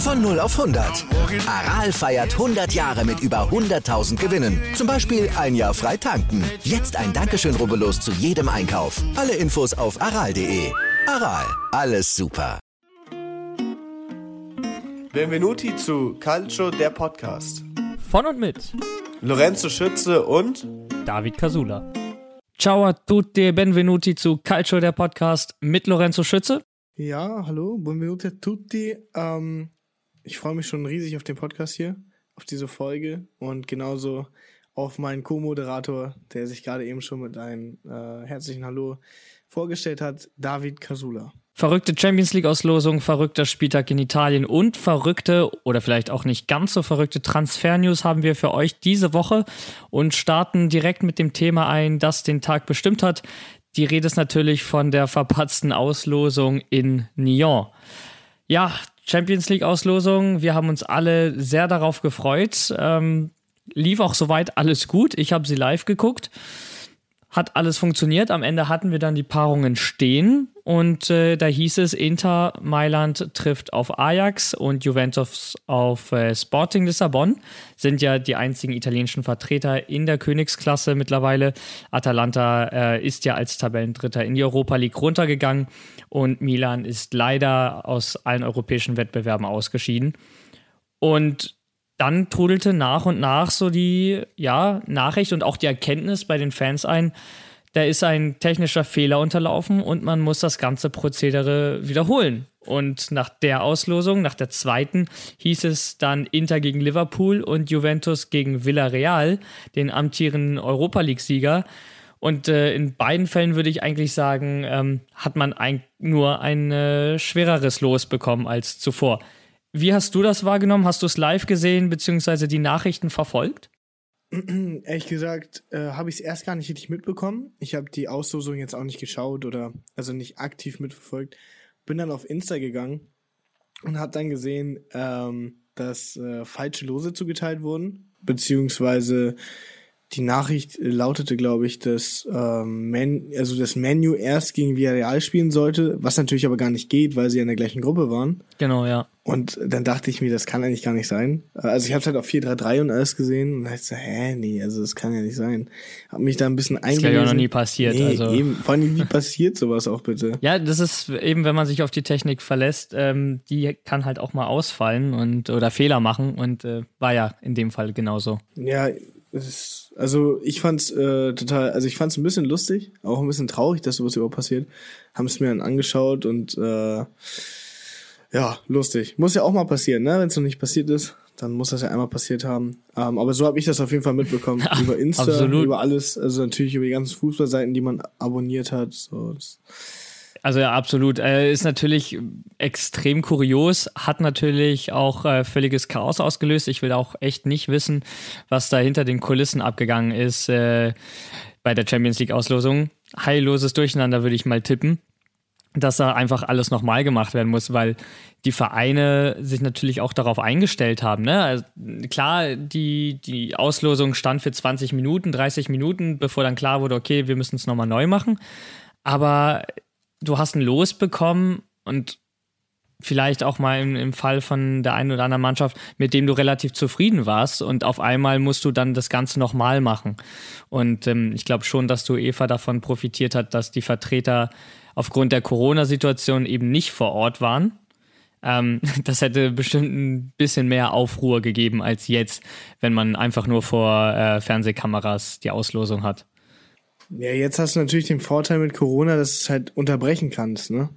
Von 0 auf 100. Aral feiert 100 Jahre mit über 100.000 Gewinnen. Zum Beispiel ein Jahr frei tanken. Jetzt ein Dankeschön, rubbellos zu jedem Einkauf. Alle Infos auf aral.de. Aral, alles super. Benvenuti zu Calcio, der Podcast. Von und mit Lorenzo Schütze und David Casula. Ciao a tutti, benvenuti zu Calcio, der Podcast mit Lorenzo Schütze. Ja, hallo, benvenuti a tutti. Ähm, ich freue mich schon riesig auf den Podcast hier, auf diese Folge und genauso auf meinen Co-Moderator, der sich gerade eben schon mit einem äh, herzlichen Hallo vorgestellt hat, David Casula. Verrückte Champions League Auslosung, verrückter Spieltag in Italien und verrückte oder vielleicht auch nicht ganz so verrückte Transfer-News haben wir für euch diese Woche und starten direkt mit dem Thema ein, das den Tag bestimmt hat. Die Rede ist natürlich von der verpatzten Auslosung in Nyon. Ja, Champions League Auslosung. Wir haben uns alle sehr darauf gefreut. Ähm, lief auch soweit alles gut. Ich habe sie live geguckt. Hat alles funktioniert. Am Ende hatten wir dann die Paarungen stehen und äh, da hieß es, Inter Mailand trifft auf Ajax und Juventus auf äh, Sporting Lissabon. Sind ja die einzigen italienischen Vertreter in der Königsklasse mittlerweile. Atalanta äh, ist ja als Tabellendritter in die Europa League runtergegangen und Milan ist leider aus allen europäischen Wettbewerben ausgeschieden. Und dann trudelte nach und nach so die ja, Nachricht und auch die Erkenntnis bei den Fans ein, da ist ein technischer Fehler unterlaufen und man muss das ganze Prozedere wiederholen. Und nach der Auslosung, nach der zweiten, hieß es dann Inter gegen Liverpool und Juventus gegen Villarreal, den amtierenden Europa League-Sieger. Und äh, in beiden Fällen würde ich eigentlich sagen, ähm, hat man ein, nur ein äh, schwereres Los bekommen als zuvor. Wie hast du das wahrgenommen? Hast du es live gesehen, beziehungsweise die Nachrichten verfolgt? Ehrlich gesagt, äh, habe ich es erst gar nicht richtig mitbekommen. Ich habe die Auslosung jetzt auch nicht geschaut oder also nicht aktiv mitverfolgt. Bin dann auf Insta gegangen und habe dann gesehen, ähm, dass äh, falsche Lose zugeteilt wurden, beziehungsweise die Nachricht lautete, glaube ich, dass ähm, Man, also das Menu erst gegen Villarreal spielen sollte, was natürlich aber gar nicht geht, weil sie in der gleichen Gruppe waren. Genau, ja. Und dann dachte ich mir, das kann eigentlich gar nicht sein. Also ich habe halt auf 4-3-3 und alles gesehen und dachte hä, nee, also das kann ja nicht sein. Hab mich da ein bisschen eingelesen. Das ist ja noch nie passiert. Nee, also. eben. Vor allem, wie passiert sowas auch bitte? Ja, das ist eben, wenn man sich auf die Technik verlässt, ähm, die kann halt auch mal ausfallen und oder Fehler machen und äh, war ja in dem Fall genauso. Ja, ist, also ich fand's äh, total, also ich fand's ein bisschen lustig, auch ein bisschen traurig, dass sowas überhaupt passiert. Haben es mir dann angeschaut und äh, ja, lustig. Muss ja auch mal passieren, ne? Wenn es noch nicht passiert ist, dann muss das ja einmal passiert haben. Ähm, aber so habe ich das auf jeden Fall mitbekommen. über Insta, Absolut. über alles, also natürlich über die ganzen Fußballseiten, die man abonniert hat. So, das, also ja, absolut. Ist natürlich extrem kurios, hat natürlich auch äh, völliges Chaos ausgelöst. Ich will auch echt nicht wissen, was da hinter den Kulissen abgegangen ist äh, bei der Champions League Auslosung. Heilloses Durcheinander würde ich mal tippen, dass da einfach alles nochmal gemacht werden muss, weil die Vereine sich natürlich auch darauf eingestellt haben. Ne? Also, klar, die, die Auslosung stand für 20 Minuten, 30 Minuten, bevor dann klar wurde, okay, wir müssen es nochmal neu machen. Aber du hast ein Los bekommen und vielleicht auch mal im, im, Fall von der einen oder anderen Mannschaft, mit dem du relativ zufrieden warst und auf einmal musst du dann das Ganze nochmal machen. Und ähm, ich glaube schon, dass du Eva davon profitiert hat, dass die Vertreter aufgrund der Corona-Situation eben nicht vor Ort waren. Ähm, das hätte bestimmt ein bisschen mehr Aufruhr gegeben als jetzt, wenn man einfach nur vor äh, Fernsehkameras die Auslosung hat. Ja, jetzt hast du natürlich den Vorteil mit Corona, dass du es halt unterbrechen kannst, ne?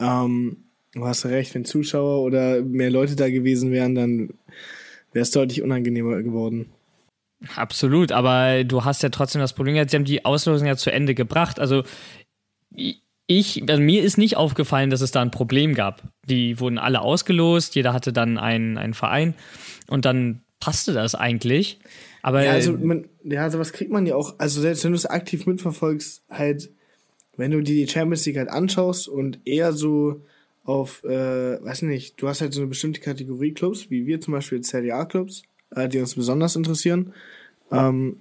Ähm, du hast recht, wenn Zuschauer oder mehr Leute da gewesen wären, dann wäre es deutlich unangenehmer geworden. Absolut, aber du hast ja trotzdem das Problem, sie haben die Auslosung ja zu Ende gebracht. Also ich, also mir ist nicht aufgefallen, dass es da ein Problem gab. Die wurden alle ausgelost, jeder hatte dann einen, einen Verein und dann passte das eigentlich. Aber ja, also, man, ja, sowas kriegt man ja auch, also selbst wenn du es aktiv mitverfolgst, halt, wenn du dir die Champions League halt anschaust und eher so auf, äh, weiß nicht, du hast halt so eine bestimmte Kategorie Clubs, wie wir zum Beispiel CDA-Clubs, äh, die uns besonders interessieren. Ähm,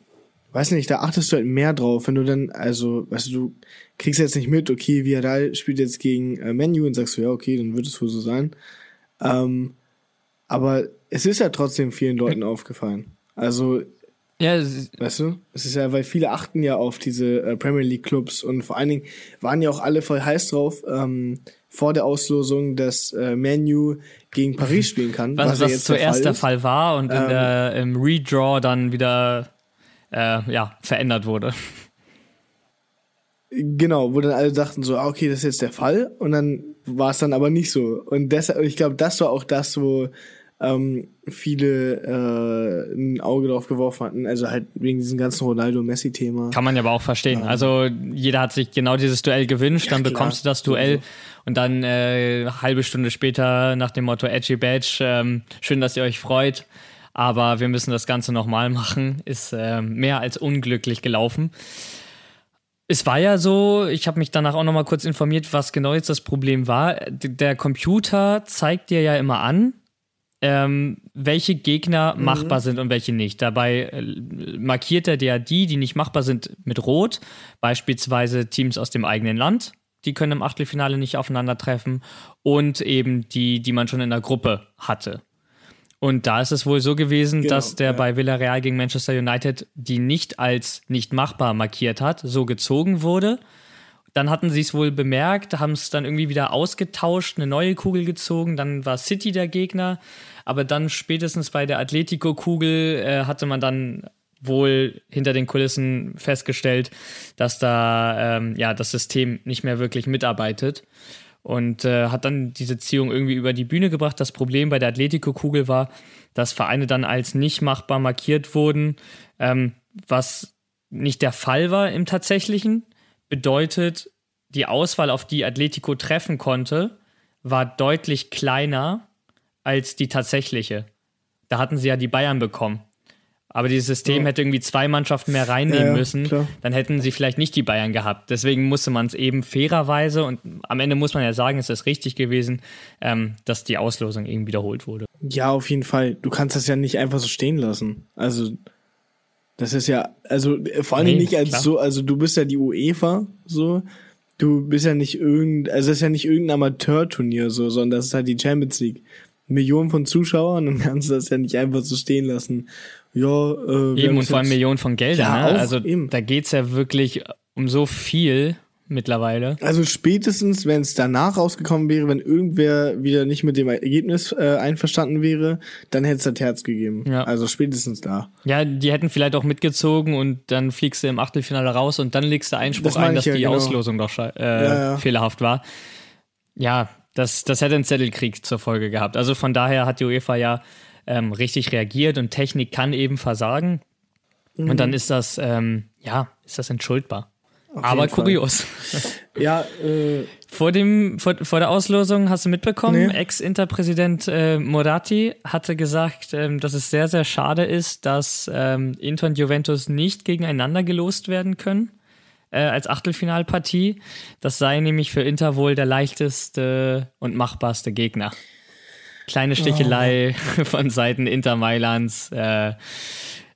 weiß nicht, da achtest du halt mehr drauf, wenn du dann, also, weißt du, du kriegst jetzt nicht mit, okay, Villarreal spielt jetzt gegen äh, Menu und sagst du, ja, okay, dann wird es wohl so sein. Ähm, aber es ist ja trotzdem vielen Leuten aufgefallen. Also, ja, weißt du, es ist ja, weil viele achten ja auf diese äh, Premier League Clubs und vor allen Dingen waren ja auch alle voll heiß drauf, ähm, vor der Auslosung, dass äh, Menu gegen Paris spielen kann. Was, was, was jetzt zuerst der Fall, der Fall, war und ähm, der, im Redraw dann wieder äh, ja, verändert wurde. Genau, wo dann alle dachten so, ah, okay, das ist jetzt der Fall und dann war es dann aber nicht so. Und deshalb, ich glaube, das war auch das, wo ähm, viele äh, ein Auge drauf geworfen hatten. Also halt wegen diesem ganzen Ronaldo-Messi-Thema. Kann man ja aber auch verstehen. Ja. Also jeder hat sich genau dieses Duell gewünscht, ja, dann klar. bekommst du das Duell und dann äh, halbe Stunde später nach dem Motto Edgy Badge, ähm, schön, dass ihr euch freut, aber wir müssen das Ganze nochmal machen, ist äh, mehr als unglücklich gelaufen. Es war ja so, ich habe mich danach auch nochmal kurz informiert, was genau jetzt das Problem war. Der Computer zeigt dir ja immer an, ähm, welche Gegner mhm. machbar sind und welche nicht. Dabei äh, markiert er ja die, die nicht machbar sind, mit Rot, beispielsweise Teams aus dem eigenen Land. Die können im Achtelfinale nicht aufeinandertreffen und eben die, die man schon in der Gruppe hatte. Und da ist es wohl so gewesen, genau, dass der ja. bei Villarreal gegen Manchester United die nicht als nicht machbar markiert hat, so gezogen wurde. Dann hatten sie es wohl bemerkt, haben es dann irgendwie wieder ausgetauscht, eine neue Kugel gezogen, dann war City der Gegner aber dann spätestens bei der Atletico-Kugel äh, hatte man dann wohl hinter den Kulissen festgestellt, dass da ähm, ja das System nicht mehr wirklich mitarbeitet und äh, hat dann diese Ziehung irgendwie über die Bühne gebracht. Das Problem bei der Atletico-Kugel war, dass Vereine dann als nicht machbar markiert wurden, ähm, was nicht der Fall war im tatsächlichen. Bedeutet, die Auswahl, auf die Atletico treffen konnte, war deutlich kleiner als die tatsächliche. Da hatten sie ja die Bayern bekommen. Aber dieses System ja. hätte irgendwie zwei Mannschaften mehr reinnehmen ja, müssen. Klar. Dann hätten sie vielleicht nicht die Bayern gehabt. Deswegen musste man es eben fairerweise und am Ende muss man ja sagen, es ist richtig gewesen, ähm, dass die Auslosung eben wiederholt wurde. Ja, auf jeden Fall. Du kannst das ja nicht einfach so stehen lassen. Also, das ist ja, also vor allem nee, nicht als klar. so, also du bist ja die UEFA, so. Du bist ja nicht irgendein, also das ist ja nicht irgendein Amateurturnier, so, sondern das ist halt die Champions League. Millionen von Zuschauern und kannst das ja nicht einfach so stehen lassen. Ja, äh, eben und vor allem Millionen von Geldern. Ja, ne? also eben. da geht's ja wirklich um so viel mittlerweile. Also spätestens, wenn es danach rausgekommen wäre, wenn irgendwer wieder nicht mit dem Ergebnis äh, einverstanden wäre, dann hätte es das Herz gegeben. Ja. Also spätestens da. Ja, die hätten vielleicht auch mitgezogen und dann fliegst du im Achtelfinale raus und dann legst du Einspruch das ein, dass ja, die genau. Auslosung doch äh, ja, ja. fehlerhaft war. Ja, das, das hätte einen Zettelkrieg zur Folge gehabt. Also von daher hat die UEFA ja ähm, richtig reagiert und Technik kann eben versagen. Mhm. Und dann mhm. ist das, ähm, ja, ist das entschuldbar. Auf Aber kurios. ja, äh, vor, dem, vor, vor der Auslosung hast du mitbekommen, nee. Ex-Interpräsident äh, Moratti hatte gesagt, ähm, dass es sehr, sehr schade ist, dass ähm, Inter und Juventus nicht gegeneinander gelost werden können äh, als Achtelfinalpartie. Das sei nämlich für Inter wohl der leichteste und machbarste Gegner. Kleine Stichelei oh. von Seiten Inter Mailands äh,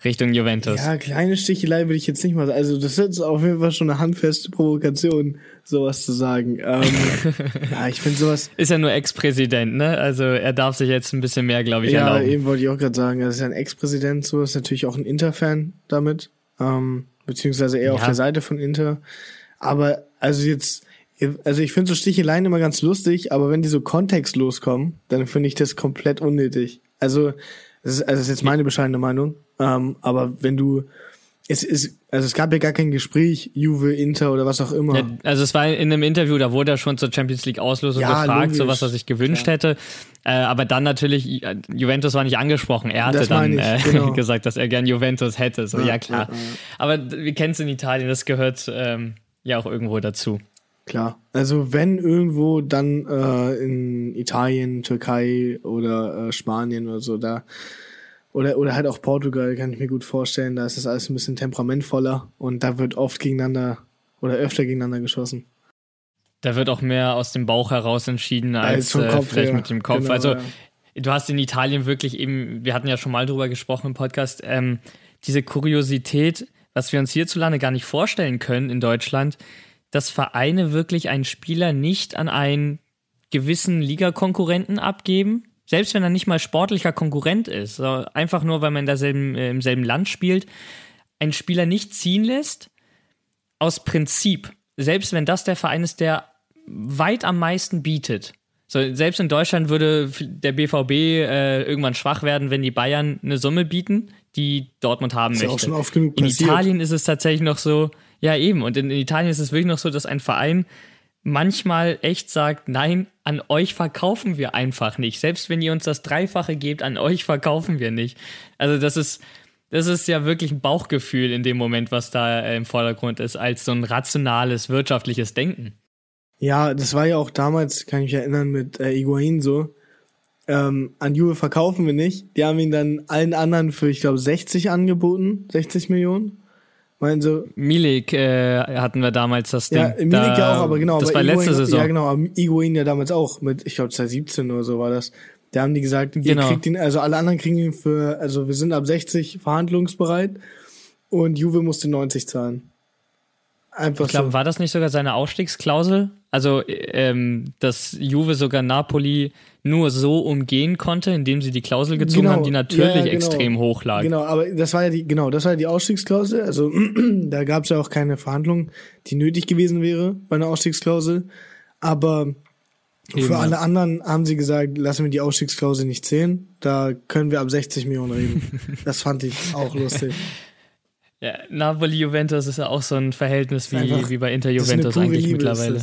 Richtung Juventus. Ja, kleine Stichelei würde ich jetzt nicht mal sagen. Also, das ist auf jeden Fall schon eine handfeste Provokation, sowas zu sagen. Ähm, ja, ich finde sowas. Ist ja nur Ex-Präsident, ne? Also, er darf sich jetzt ein bisschen mehr, glaube ich, ja, erlauben. Ja, eben wollte ich auch gerade sagen. Er ist ja ein Ex-Präsident, so ist natürlich auch ein Inter-Fan damit. Ähm, beziehungsweise eher ja. auf der Seite von Inter. Aber also jetzt, also ich finde so Sticheleien immer ganz lustig, aber wenn die so kontextlos kommen, dann finde ich das komplett unnötig. Also das ist, also das ist jetzt meine bescheidene Meinung. Ähm, aber wenn du es ist, also es gab ja gar kein Gespräch, Juve, Inter oder was auch immer. Ja, also es war in einem Interview, da wurde er schon zur Champions League Auslosung ja, gefragt, logisch. so was er sich gewünscht ja. hätte. Äh, aber dann natürlich, Juventus war nicht angesprochen. Er hatte dann äh, genau. gesagt, dass er gern Juventus hätte. So, ja, klar. Aber wir kennen es in Italien, das gehört ähm, ja auch irgendwo dazu. Klar. Also wenn irgendwo, dann äh, in Italien, Türkei oder äh, Spanien oder so, da Oder, oder halt auch Portugal, kann ich mir gut vorstellen. Da ist das alles ein bisschen temperamentvoller und da wird oft gegeneinander oder öfter gegeneinander geschossen. Da wird auch mehr aus dem Bauch heraus entschieden als, als äh, vielleicht her. mit dem Kopf. Genau, also ja. du hast in Italien wirklich eben, wir hatten ja schon mal drüber gesprochen im Podcast, ähm, diese Kuriosität, was wir uns hierzulande gar nicht vorstellen können in Deutschland, dass Vereine wirklich einen Spieler nicht an einen gewissen Ligakonkurrenten abgeben, selbst wenn er nicht mal sportlicher Konkurrent ist, einfach nur, weil man derselben, äh, im selben Land spielt, einen Spieler nicht ziehen lässt, aus Prinzip, selbst wenn das der Verein ist, der weit am meisten bietet. So, selbst in Deutschland würde der BVB äh, irgendwann schwach werden, wenn die Bayern eine Summe bieten, die Dortmund haben ist möchte. Ja auch schon oft genug in Italien ist es tatsächlich noch so, ja eben, und in, in Italien ist es wirklich noch so, dass ein Verein manchmal echt sagt, nein, an euch verkaufen wir einfach nicht. Selbst wenn ihr uns das Dreifache gebt, an euch verkaufen wir nicht. Also das ist, das ist ja wirklich ein Bauchgefühl in dem Moment, was da äh, im Vordergrund ist, als so ein rationales, wirtschaftliches Denken. Ja, das war ja auch damals, kann ich mich erinnern, mit äh, Iguain so. Ähm, an Juve verkaufen wir nicht. Die haben ihn dann allen anderen für, ich glaube, 60 angeboten, 60 Millionen. Meinen so. Milik äh, hatten wir damals das Ding. Ja, Milik da, ja auch, aber genau. Das aber war Iguain, letzte Saison. Ja, genau. Iguain ja damals auch mit, ich glaube, 2017 oder so war das. Da haben die gesagt, ihr genau. kriegt ihn, also alle anderen kriegen ihn für, also wir sind ab 60 verhandlungsbereit und Juve musste 90 zahlen. Einfach ich glaube, so. war das nicht sogar seine Ausstiegsklausel? Also, ähm, dass Juve sogar Napoli nur so umgehen konnte, indem sie die Klausel gezogen genau, haben, die natürlich ja, genau. extrem hoch lag. Genau, aber das war ja die, genau, das war ja die Ausstiegsklausel. Also da gab es ja auch keine Verhandlung, die nötig gewesen wäre bei einer Ausstiegsklausel. Aber Eben. für alle anderen haben sie gesagt, lassen wir die Ausstiegsklausel nicht zählen. Da können wir ab 60 Millionen reden. das fand ich auch lustig. Ja, Napoli-Juventus ist ja auch so ein Verhältnis wie, einfach, wie bei Inter-Juventus eigentlich Liebe mittlerweile.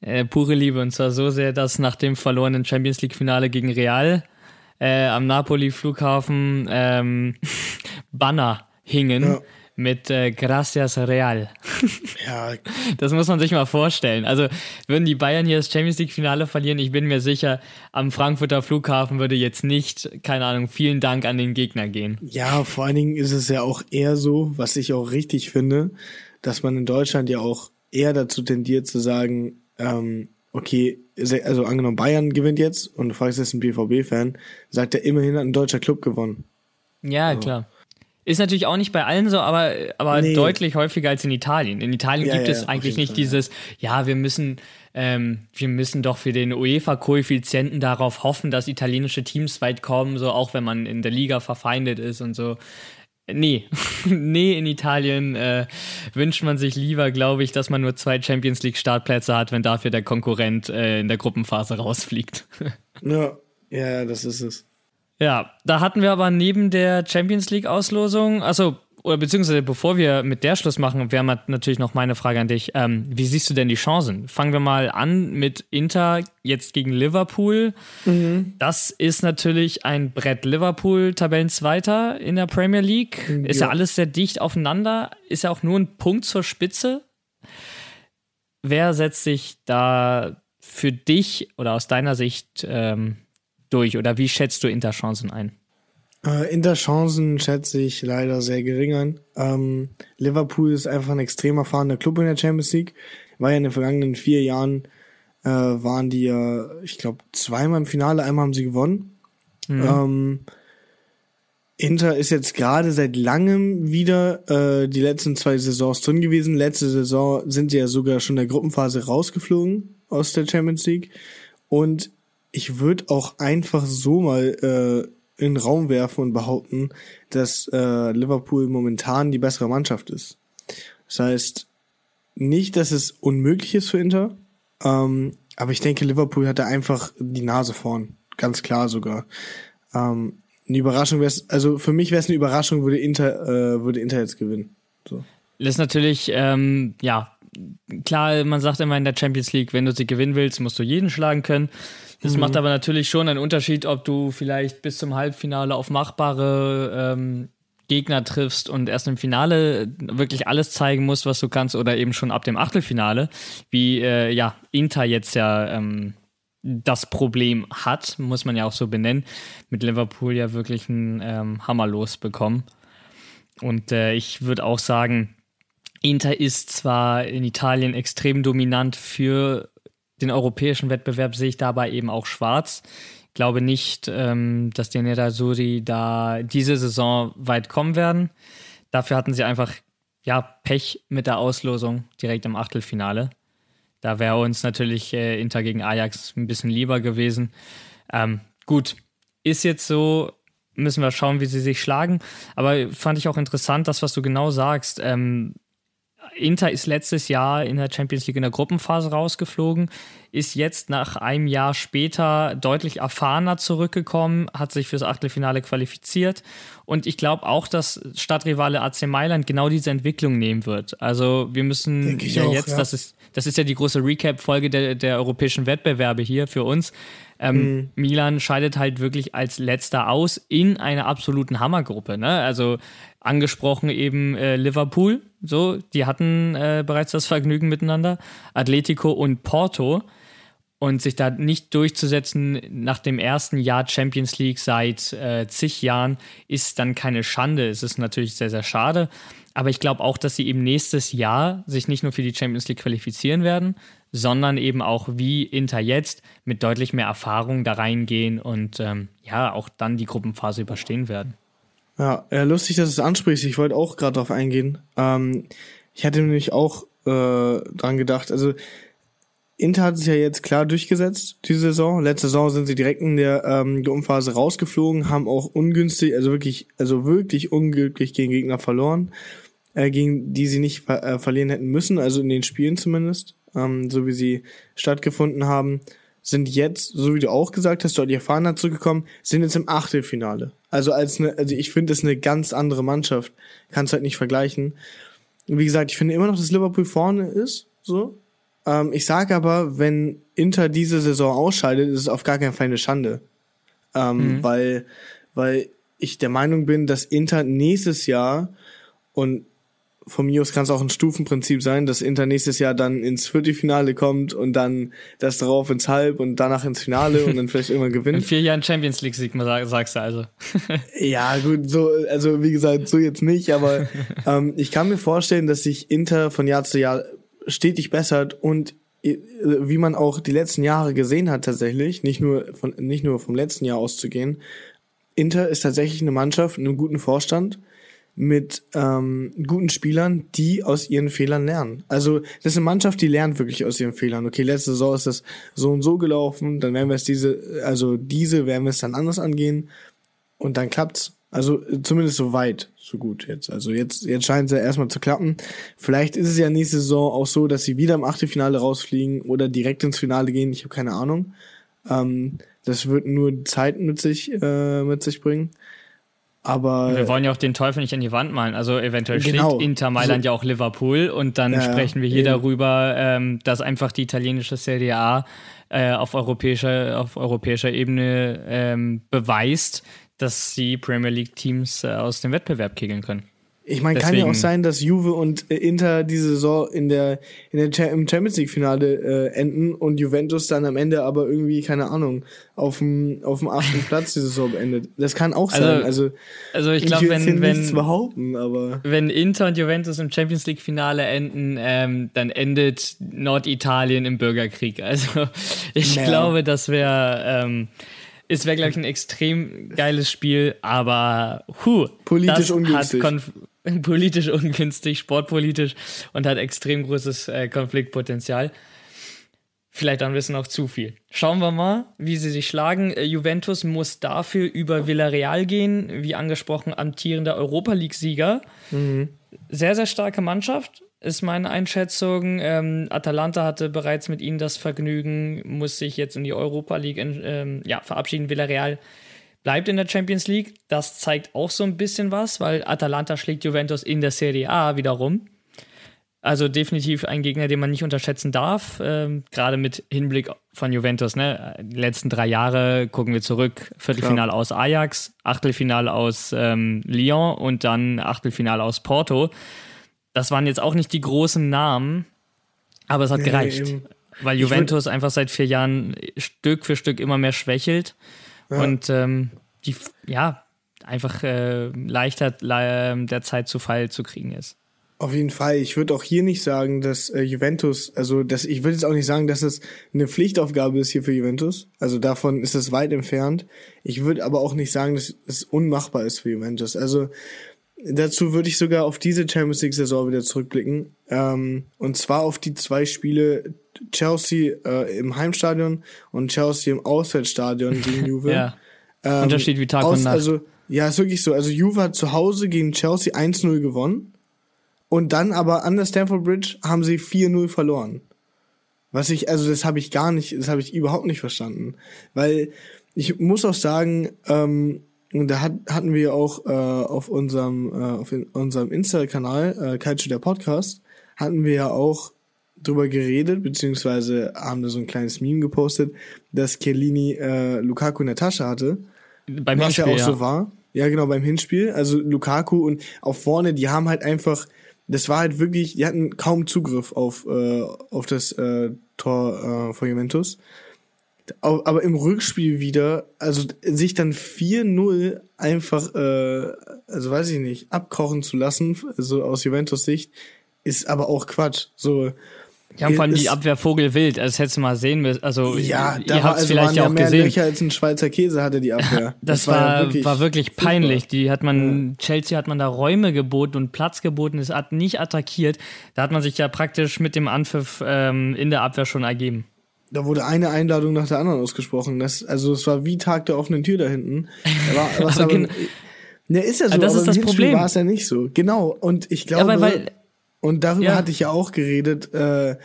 Äh, pure Liebe und zwar so sehr, dass nach dem verlorenen Champions League-Finale gegen Real äh, am Napoli-Flughafen ähm, Banner hingen. Ja mit äh, Gracias Real. ja. Das muss man sich mal vorstellen. Also würden die Bayern hier das Champions League Finale verlieren, ich bin mir sicher, am Frankfurter Flughafen würde jetzt nicht, keine Ahnung, vielen Dank an den Gegner gehen. Ja, vor allen Dingen ist es ja auch eher so, was ich auch richtig finde, dass man in Deutschland ja auch eher dazu tendiert zu sagen, ähm, okay, also angenommen Bayern gewinnt jetzt und du fragst jetzt einen BVB-Fan, sagt er immerhin hat ein deutscher Club gewonnen. Ja, klar. Ist natürlich auch nicht bei allen so, aber, aber nee. deutlich häufiger als in Italien. In Italien ja, gibt ja, es eigentlich nicht Fall, dieses, ja. ja, wir müssen, ähm, wir müssen doch für den UEFA-Koeffizienten darauf hoffen, dass italienische Teams weit kommen, so auch wenn man in der Liga verfeindet ist und so. Nee, nee, in Italien äh, wünscht man sich lieber, glaube ich, dass man nur zwei Champions League Startplätze hat, wenn dafür der Konkurrent äh, in der Gruppenphase rausfliegt. ja, ja, das ist es. Ja, da hatten wir aber neben der Champions League-Auslosung, also oder beziehungsweise bevor wir mit der Schluss machen, wäre natürlich noch meine Frage an dich. Ähm, wie siehst du denn die Chancen? Fangen wir mal an mit Inter jetzt gegen Liverpool. Mhm. Das ist natürlich ein Brett. Liverpool, Tabellenzweiter in der Premier League. Mhm, ist ja. ja alles sehr dicht aufeinander. Ist ja auch nur ein Punkt zur Spitze. Wer setzt sich da für dich oder aus deiner Sicht ähm, durch oder wie schätzt du Interchancen ein? Äh, Interchancen schätze ich leider sehr gering ein. Ähm, Liverpool ist einfach ein extrem erfahrener Club in der Champions League. War ja in den vergangenen vier Jahren äh, waren die ja, ich glaube, zweimal im Finale, einmal haben sie gewonnen. Mhm. Ähm, Inter ist jetzt gerade seit langem wieder äh, die letzten zwei Saisons drin gewesen. Letzte Saison sind sie ja sogar schon in der Gruppenphase rausgeflogen aus der Champions League. Und ich würde auch einfach so mal äh, in den Raum werfen und behaupten, dass äh, Liverpool momentan die bessere Mannschaft ist. Das heißt, nicht, dass es unmöglich ist für Inter, ähm, aber ich denke, Liverpool hat da einfach die Nase vorn. Ganz klar sogar. Ähm, eine Überraschung wäre also für mich wäre es eine Überraschung, würde Inter, äh, würde Inter jetzt gewinnen. So. Das ist natürlich, ähm, ja, klar, man sagt immer in der Champions League, wenn du sie gewinnen willst, musst du jeden schlagen können. Das mhm. macht aber natürlich schon einen Unterschied, ob du vielleicht bis zum Halbfinale auf machbare ähm, Gegner triffst und erst im Finale wirklich alles zeigen musst, was du kannst, oder eben schon ab dem Achtelfinale, wie äh, ja Inter jetzt ja ähm, das Problem hat, muss man ja auch so benennen, mit Liverpool ja wirklich einen ähm, Hammer losbekommen. Und äh, ich würde auch sagen, Inter ist zwar in Italien extrem dominant für den europäischen Wettbewerb, sehe ich dabei eben auch schwarz. Ich glaube nicht, ähm, dass die Nerazzurri da diese Saison weit kommen werden. Dafür hatten sie einfach ja, Pech mit der Auslosung direkt im Achtelfinale. Da wäre uns natürlich äh, Inter gegen Ajax ein bisschen lieber gewesen. Ähm, gut, ist jetzt so, müssen wir schauen, wie sie sich schlagen. Aber fand ich auch interessant, das, was du genau sagst. Ähm, Inter ist letztes Jahr in der Champions League in der Gruppenphase rausgeflogen, ist jetzt nach einem Jahr später deutlich erfahrener zurückgekommen, hat sich fürs Achtelfinale qualifiziert und ich glaube auch, dass Stadtrivale AC Mailand genau diese Entwicklung nehmen wird. Also wir müssen ja auch, jetzt, ja. das ist das ist ja die große Recap-Folge der, der europäischen Wettbewerbe hier für uns. Ähm, mhm. Milan scheidet halt wirklich als letzter aus in einer absoluten Hammergruppe. Ne? Also angesprochen eben äh, Liverpool, so, die hatten äh, bereits das Vergnügen miteinander, Atletico und Porto. Und sich da nicht durchzusetzen nach dem ersten Jahr Champions League seit äh, zig Jahren ist dann keine Schande. Es ist natürlich sehr, sehr schade. Aber ich glaube auch, dass sie eben nächstes Jahr sich nicht nur für die Champions League qualifizieren werden, sondern eben auch wie Inter jetzt mit deutlich mehr Erfahrung da reingehen und ähm, ja, auch dann die Gruppenphase überstehen werden. Ja, ja lustig, dass du es ansprichst. Ich wollte auch gerade darauf eingehen. Ähm, ich hatte nämlich auch äh, dran gedacht. Also Inter hat sich ja jetzt klar durchgesetzt, diese Saison. Letzte Saison sind sie direkt in der ähm, Gruppenphase rausgeflogen, haben auch ungünstig, also wirklich, also wirklich unglücklich gegen Gegner verloren, äh, gegen die sie nicht äh, verlieren hätten müssen, also in den Spielen zumindest, ähm, so wie sie stattgefunden haben sind jetzt, so wie du auch gesagt hast, dort die Erfahrener zurückgekommen, sind jetzt im Achtelfinale. Also als eine, also ich finde, das ist eine ganz andere Mannschaft. Kannst halt nicht vergleichen. Wie gesagt, ich finde immer noch, dass Liverpool vorne ist, so. Ähm, ich sage aber, wenn Inter diese Saison ausscheidet, ist es auf gar keinen Fall eine Schande. Ähm, mhm. weil, weil ich der Meinung bin, dass Inter nächstes Jahr und von mir aus kann es auch ein Stufenprinzip sein, dass Inter nächstes Jahr dann ins Viertelfinale kommt und dann das darauf ins Halb und danach ins Finale und dann vielleicht irgendwann gewinnt. In vier Jahren Champions League Sieg, sagst du also. ja, gut, so, also wie gesagt, so jetzt nicht, aber ähm, ich kann mir vorstellen, dass sich Inter von Jahr zu Jahr stetig bessert und äh, wie man auch die letzten Jahre gesehen hat tatsächlich, nicht nur von nicht nur vom letzten Jahr auszugehen, Inter ist tatsächlich eine Mannschaft, einen guten Vorstand mit ähm, guten Spielern, die aus ihren Fehlern lernen. Also das ist eine Mannschaft, die lernt wirklich aus ihren Fehlern. Okay, letzte Saison ist das so und so gelaufen, dann werden wir es diese, also diese werden wir es dann anders angehen und dann klappt's. Also zumindest so weit, so gut jetzt. Also jetzt, jetzt scheint es ja erstmal zu klappen. Vielleicht ist es ja nächste Saison auch so, dass sie wieder im Achtelfinale rausfliegen oder direkt ins Finale gehen. Ich habe keine Ahnung. Ähm, das wird nur Zeit mit sich, äh, mit sich bringen. Aber wir wollen ja auch den Teufel nicht an die Wand malen. Also eventuell genau, schlägt Inter Mailand so, ja auch Liverpool und dann ja, sprechen wir hier eben. darüber, ähm, dass einfach die italienische Serie A äh, auf europäischer auf europäischer Ebene ähm, beweist, dass sie Premier League Teams äh, aus dem Wettbewerb kegeln können. Ich meine, kann ja auch sein, dass Juve und äh, Inter diese Saison in der, in der im Champions League Finale äh, enden und Juventus dann am Ende aber irgendwie keine Ahnung auf dem auf dem achten Platz diese Saison beendet. Das kann auch also, sein. Also also ich glaube, wenn wenn behaupten, aber wenn Inter und Juventus im Champions League Finale enden, ähm, dann endet Norditalien im Bürgerkrieg. Also ich naja. glaube, das wäre ähm, es wäre, glaube ich, ein extrem geiles Spiel, aber hu, politisch ungünstig politisch ungünstig, sportpolitisch und hat extrem großes äh, Konfliktpotenzial. Vielleicht ein bisschen auch zu viel. Schauen wir mal, wie sie sich schlagen. Äh, Juventus muss dafür über Villarreal gehen, wie angesprochen, amtierender Europa League-Sieger. Mhm. Sehr, sehr starke Mannschaft, ist meine Einschätzung. Ähm, Atalanta hatte bereits mit ihnen das Vergnügen, muss sich jetzt in die Europa League ähm, ja, verabschieden. Villarreal bleibt in der Champions League. Das zeigt auch so ein bisschen was, weil Atalanta schlägt Juventus in der Serie A wiederum. Also definitiv ein Gegner, den man nicht unterschätzen darf, ähm, gerade mit Hinblick von Juventus. Ne? Die letzten drei Jahre gucken wir zurück. Viertelfinale Klar. aus Ajax, Achtelfinale aus ähm, Lyon und dann Achtelfinale aus Porto. Das waren jetzt auch nicht die großen Namen, aber es hat nee, gereicht. Eben. weil Juventus einfach seit vier Jahren Stück für Stück immer mehr schwächelt ja. und ähm, die, ja, einfach äh, leichter äh, der Zeit zu Fall zu kriegen ist. Auf jeden Fall. Ich würde auch hier nicht sagen, dass äh, Juventus, also dass ich würde jetzt auch nicht sagen, dass es eine Pflichtaufgabe ist hier für Juventus. Also davon ist es weit entfernt. Ich würde aber auch nicht sagen, dass es unmachbar ist für Juventus. Also dazu würde ich sogar auf diese Champions League Saison wieder zurückblicken. Ähm, und zwar auf die zwei Spiele Chelsea äh, im Heimstadion und Chelsea im Auswärtsstadion gegen Juve. ja. Ähm, Unterschied wie Tag aus, und Nacht. Also, ja, ist wirklich so. Also Juve hat zu Hause gegen Chelsea 1-0 gewonnen und dann aber an der Stanford Bridge haben sie 4-0 verloren. Was ich, also das habe ich gar nicht, das habe ich überhaupt nicht verstanden. Weil ich muss auch sagen, ähm, da hat, hatten wir auch äh, auf unserem, äh, auf unserem Insta-Kanal, äh, Culture der Podcast, hatten wir ja auch drüber geredet, beziehungsweise haben da so ein kleines Meme gepostet, dass Chiellini äh, Lukaku in der Tasche hatte. Beim was Hinspiel, ja auch ja. so war. Ja, genau, beim Hinspiel. Also Lukaku und auch vorne, die haben halt einfach das war halt wirklich, die hatten kaum Zugriff auf, äh, auf das äh, Tor äh, von Juventus. Aber im Rückspiel wieder, also sich dann 4-0 einfach, äh, also weiß ich nicht, abkochen zu lassen, so aus Juventus Sicht, ist aber auch Quatsch. So, ja, vor allem die Abwehr Vogelwild, also das hättest du mal sehen müssen. Also, ja, da ihr habt es also vielleicht ja auch mehr gesehen. Löcher als ein Schweizer Käse hatte die Abwehr. das, das war, war, wirklich, war wirklich peinlich. Die hat man, ja. Chelsea hat man da Räume geboten und Platz geboten, es hat nicht attackiert. Da hat man sich ja praktisch mit dem Anpfiff ähm, in der Abwehr schon ergeben. Da wurde eine Einladung nach der anderen ausgesprochen. Das, also es war wie Tag der offenen Tür da hinten. War, was aber, aber, ne, ist ja so, das ist das Problem. war es ja nicht so. Genau. Und ich glaube, ja, weil, weil und darüber ja. hatte ich ja auch geredet, äh,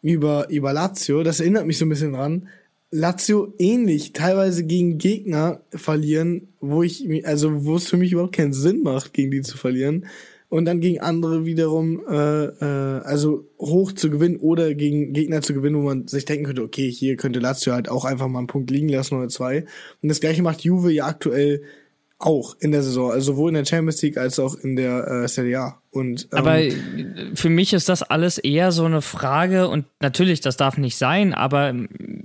über, über Lazio. Das erinnert mich so ein bisschen dran. Lazio ähnlich, teilweise gegen Gegner verlieren, wo ich, also wo es für mich überhaupt keinen Sinn macht, gegen die zu verlieren. Und dann gegen andere wiederum, äh, äh, also hoch zu gewinnen oder gegen Gegner zu gewinnen, wo man sich denken könnte, okay, hier könnte Lazio halt auch einfach mal einen Punkt liegen lassen oder zwei. Und das gleiche macht Juve ja aktuell auch in der Saison, also sowohl in der Champions League als auch in der äh, Serie A. Und, ähm, aber für mich ist das alles eher so eine Frage und natürlich, das darf nicht sein, aber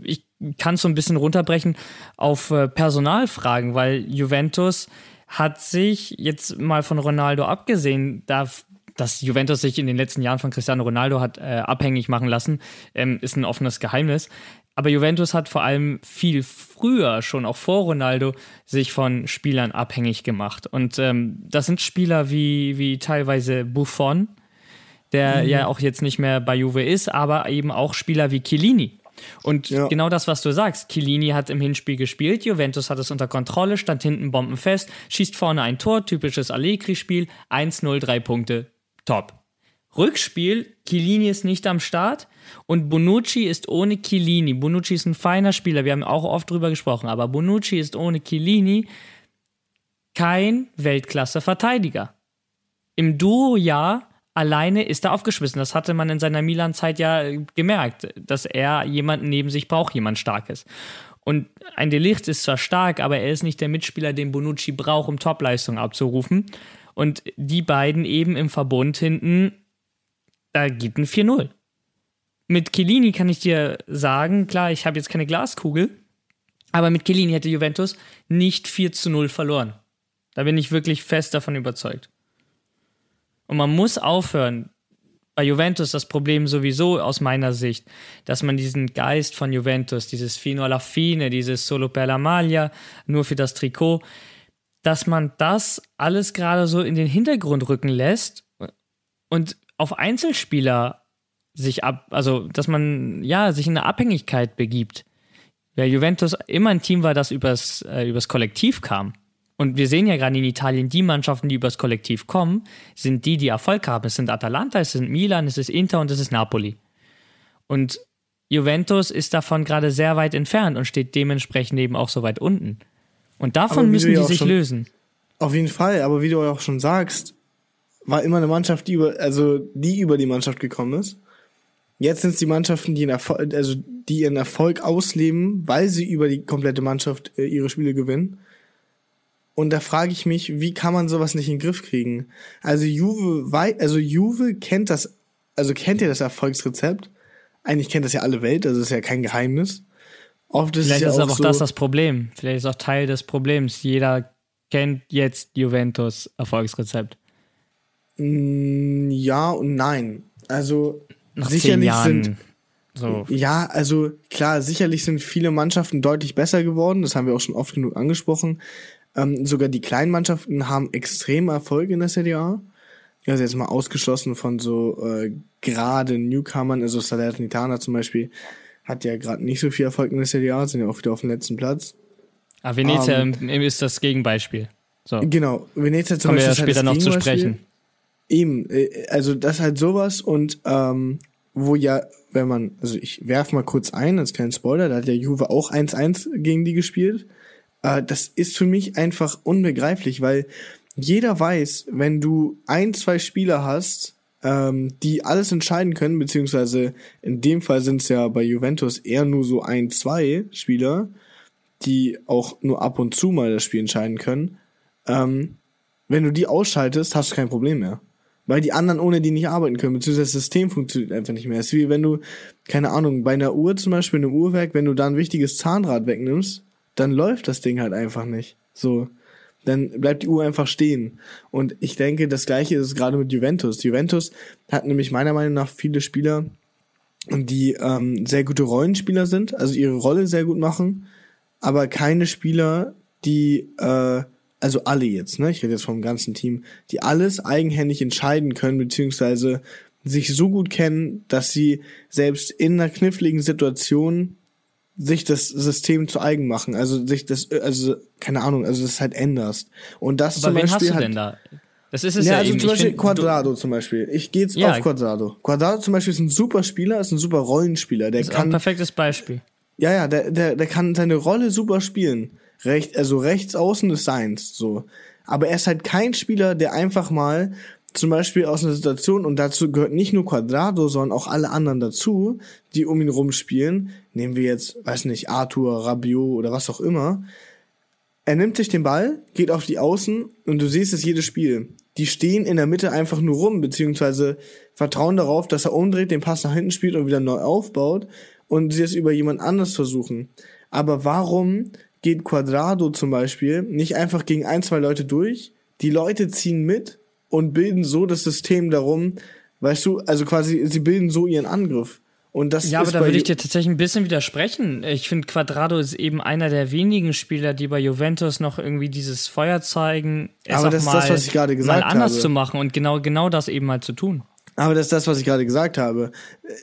ich kann es so ein bisschen runterbrechen auf äh, Personalfragen, weil Juventus hat sich jetzt mal von Ronaldo abgesehen, da dass Juventus sich in den letzten Jahren von Cristiano Ronaldo hat äh, abhängig machen lassen, ähm, ist ein offenes Geheimnis. Aber Juventus hat vor allem viel früher, schon auch vor Ronaldo, sich von Spielern abhängig gemacht. Und ähm, das sind Spieler wie, wie teilweise Buffon, der mhm. ja auch jetzt nicht mehr bei Juve ist, aber eben auch Spieler wie Chiellini. Und ja. genau das, was du sagst, Chiellini hat im Hinspiel gespielt, Juventus hat es unter Kontrolle, stand hinten bombenfest, schießt vorne ein Tor, typisches Allegri-Spiel, 1-0, drei Punkte, top. Rückspiel, Chiellini ist nicht am Start und Bonucci ist ohne Chiellini. Bonucci ist ein feiner Spieler, wir haben auch oft drüber gesprochen, aber Bonucci ist ohne Chiellini kein Weltklasse-Verteidiger. Im Duo ja, alleine ist er aufgeschmissen. Das hatte man in seiner Milan-Zeit ja gemerkt, dass er jemanden neben sich braucht, jemand Starkes. Und ein Delicht ist zwar stark, aber er ist nicht der Mitspieler, den Bonucci braucht, um Topleistung abzurufen. Und die beiden eben im Verbund hinten da geht ein 4-0. Mit Chiellini kann ich dir sagen, klar, ich habe jetzt keine Glaskugel, aber mit Chiellini hätte Juventus nicht 4 zu 0 verloren. Da bin ich wirklich fest davon überzeugt. Und man muss aufhören, bei Juventus das Problem sowieso aus meiner Sicht, dass man diesen Geist von Juventus, dieses Fino alla fine, dieses Solo per la maglia, nur für das Trikot, dass man das alles gerade so in den Hintergrund rücken lässt und auf Einzelspieler sich ab, also dass man ja sich in eine Abhängigkeit begibt. Weil Juventus immer ein Team war, das übers, äh, übers Kollektiv kam. Und wir sehen ja gerade in Italien, die Mannschaften, die übers Kollektiv kommen, sind die, die Erfolg haben. Es sind Atalanta, es sind Milan, es ist Inter und es ist Napoli. Und Juventus ist davon gerade sehr weit entfernt und steht dementsprechend eben auch so weit unten. Und davon müssen die sich schon, lösen. Auf jeden Fall, aber wie du auch schon sagst, war immer eine Mannschaft, die über, also die über die Mannschaft gekommen ist. Jetzt sind es die Mannschaften, die, Erfolg, also die ihren Erfolg ausleben, weil sie über die komplette Mannschaft äh, ihre Spiele gewinnen. Und da frage ich mich, wie kann man sowas nicht in den Griff kriegen? Also Juve, also Juve kennt das, also kennt ihr das Erfolgsrezept, eigentlich kennt das ja alle Welt, also ist ja kein Geheimnis. Oft ist Vielleicht ist aber auch so, das das Problem. Vielleicht ist auch Teil des Problems. Jeder kennt jetzt Juventus Erfolgsrezept. Mm, ja und nein. Also Nach sicherlich sind so. Ja, also klar, sicherlich sind viele Mannschaften deutlich besser geworden. Das haben wir auch schon oft genug angesprochen. Ähm, sogar die kleinen Mannschaften haben extrem Erfolg in der Serie A. Also jetzt mal ausgeschlossen von so äh, gerade Newcomern, also Salernitana zum Beispiel, hat ja gerade nicht so viel Erfolg in der Serie A, sind ja auch wieder auf dem letzten Platz. Ah, Venezia um, ähm, ist das Gegenbeispiel. So. Genau, Venezia zum Kommen Beispiel. Kommen wir ja später halt noch zu sprechen. Eben, äh, also das halt sowas und ähm, wo ja, wenn man, also ich werf mal kurz ein, als kleinen Spoiler, da hat der Juve auch 1-1 gegen die gespielt. Äh, das ist für mich einfach unbegreiflich, weil jeder weiß, wenn du ein, zwei Spieler hast, ähm, die alles entscheiden können, beziehungsweise in dem Fall sind es ja bei Juventus eher nur so ein, zwei Spieler, die auch nur ab und zu mal das Spiel entscheiden können. Ähm, wenn du die ausschaltest, hast du kein Problem mehr. Weil die anderen ohne die nicht arbeiten können, beziehungsweise das System funktioniert einfach nicht mehr. Es ist wie wenn du, keine Ahnung, bei einer Uhr zum Beispiel, in einem Uhrwerk, wenn du da ein wichtiges Zahnrad wegnimmst, dann läuft das Ding halt einfach nicht. So dann bleibt die Uhr einfach stehen. Und ich denke, das gleiche ist gerade mit Juventus. Juventus hat nämlich meiner Meinung nach viele Spieler, die ähm, sehr gute Rollenspieler sind, also ihre Rolle sehr gut machen, aber keine Spieler, die, äh, also alle jetzt, ne, ich rede jetzt vom ganzen Team, die alles eigenhändig entscheiden können, beziehungsweise sich so gut kennen, dass sie selbst in einer kniffligen Situation sich das System zu eigen machen, also sich das, also keine Ahnung, also das halt änderst. Und das Aber zum wen Beispiel hast du denn da? Das ist es ja, ja also eben. zum Beispiel find, Quadrado zum Beispiel. Ich gehe jetzt ja. auf Quadrado. Quadrado zum Beispiel ist ein super Spieler, ist ein super Rollenspieler. Der ist kann, ein perfektes Beispiel. Ja, ja, der, der, der kann seine Rolle super spielen. Recht, also rechts außen des Seins, so. Aber er ist halt kein Spieler, der einfach mal zum Beispiel aus einer Situation, und dazu gehört nicht nur Quadrado, sondern auch alle anderen dazu, die um ihn rumspielen. Nehmen wir jetzt, weiß nicht, Arthur, Rabiot oder was auch immer. Er nimmt sich den Ball, geht auf die Außen und du siehst es jedes Spiel. Die stehen in der Mitte einfach nur rum, beziehungsweise vertrauen darauf, dass er umdreht, den Pass nach hinten spielt und wieder neu aufbaut und sie es über jemand anders versuchen. Aber warum geht Quadrado zum Beispiel nicht einfach gegen ein, zwei Leute durch? Die Leute ziehen mit und bilden so das System darum, weißt du, also quasi, sie bilden so ihren Angriff. Und das ja, aber da würde ich dir tatsächlich ein bisschen widersprechen. Ich finde, Quadrado ist eben einer der wenigen Spieler, die bei Juventus noch irgendwie dieses Feuer zeigen, es aber das mal, ist das, was ich gerade gesagt mal anders habe. zu machen und genau, genau das eben mal zu tun. Aber das ist das, was ich gerade gesagt habe.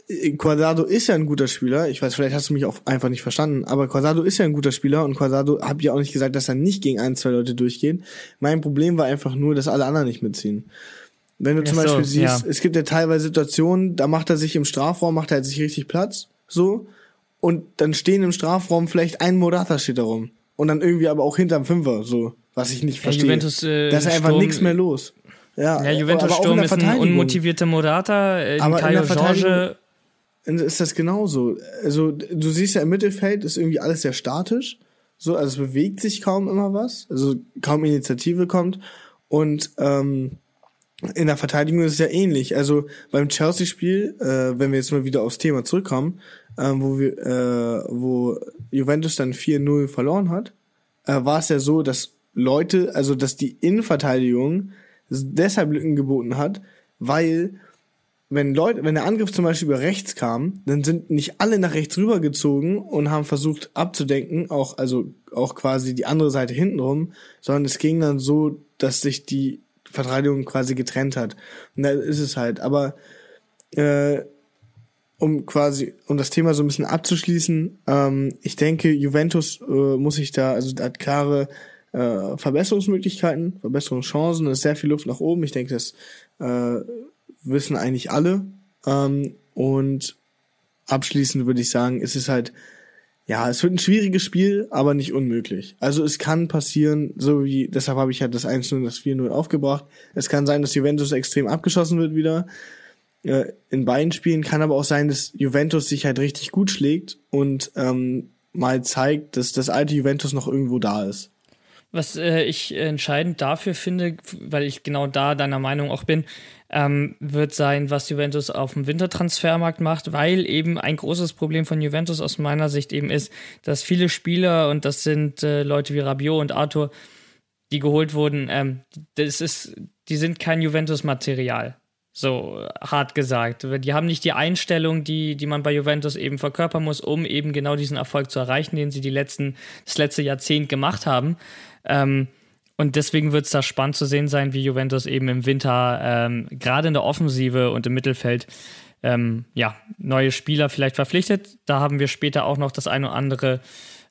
Äh, Quadrado ist ja ein guter Spieler. Ich weiß, vielleicht hast du mich auch einfach nicht verstanden. Aber Quadrado ist ja ein guter Spieler und Quadrado habe ja auch nicht gesagt, dass er nicht gegen ein, zwei Leute durchgeht. Mein Problem war einfach nur, dass alle anderen nicht mitziehen. Wenn du zum so, Beispiel siehst, ja. es gibt ja teilweise Situationen, da macht er sich im Strafraum, macht er halt sich richtig Platz, so. Und dann stehen im Strafraum vielleicht ein Morata steht da rum. Und dann irgendwie aber auch hinterm Fünfer, so. Was ich nicht verstehe. Ja, Juventus, äh, da ist einfach nichts mehr los. Ja, ja Juventus Sturm ist ein unmotivierter Morata, äh, aber Caio Jorge. Ist das genauso. Also, du siehst ja im Mittelfeld ist irgendwie alles sehr statisch. So, also es bewegt sich kaum immer was. Also kaum Initiative kommt. Und ähm, in der Verteidigung ist es ja ähnlich. Also beim Chelsea-Spiel, äh, wenn wir jetzt mal wieder aufs Thema zurückkommen, äh, wo wir, äh, wo Juventus dann 4-0 verloren hat, äh, war es ja so, dass Leute, also dass die Innenverteidigung deshalb Lücken geboten hat, weil wenn Leute, wenn der Angriff zum Beispiel über rechts kam, dann sind nicht alle nach rechts rübergezogen und haben versucht abzudenken, auch, also auch quasi die andere Seite hintenrum, sondern es ging dann so, dass sich die Verteidigung quasi getrennt hat. Und da ist es halt. Aber äh, um quasi, um das Thema so ein bisschen abzuschließen, ähm, ich denke, Juventus äh, muss sich da, also hat klare äh, Verbesserungsmöglichkeiten, Verbesserungschancen, es ist sehr viel Luft nach oben. Ich denke, das äh, wissen eigentlich alle. Ähm, und abschließend würde ich sagen, es ist halt, ja, es wird ein schwieriges Spiel, aber nicht unmöglich. Also es kann passieren, so wie, deshalb habe ich halt das 1-0 und das 4-0 aufgebracht. Es kann sein, dass Juventus extrem abgeschossen wird wieder. Äh, in beiden Spielen kann aber auch sein, dass Juventus sich halt richtig gut schlägt und ähm, mal zeigt, dass das alte Juventus noch irgendwo da ist. Was äh, ich entscheidend dafür finde, weil ich genau da deiner Meinung auch bin, ähm, wird sein, was Juventus auf dem Wintertransfermarkt macht, weil eben ein großes Problem von Juventus aus meiner Sicht eben ist, dass viele Spieler, und das sind äh, Leute wie Rabiot und Arthur, die geholt wurden, ähm, das ist, die sind kein Juventus-Material. So hart gesagt. Die haben nicht die Einstellung, die, die man bei Juventus eben verkörpern muss, um eben genau diesen Erfolg zu erreichen, den sie die letzten, das letzte Jahrzehnt gemacht haben. Ähm, und deswegen wird es da spannend zu sehen sein, wie Juventus eben im Winter ähm, gerade in der Offensive und im Mittelfeld ähm, ja, neue Spieler vielleicht verpflichtet. Da haben wir später auch noch das eine oder andere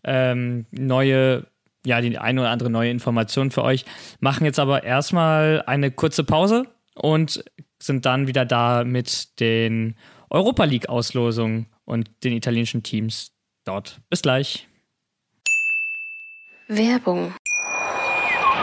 ähm, neue, ja, die eine oder andere neue Information für euch. Machen jetzt aber erstmal eine kurze Pause und sind dann wieder da mit den Europa League-Auslosungen und den italienischen Teams dort. Bis gleich. Werbung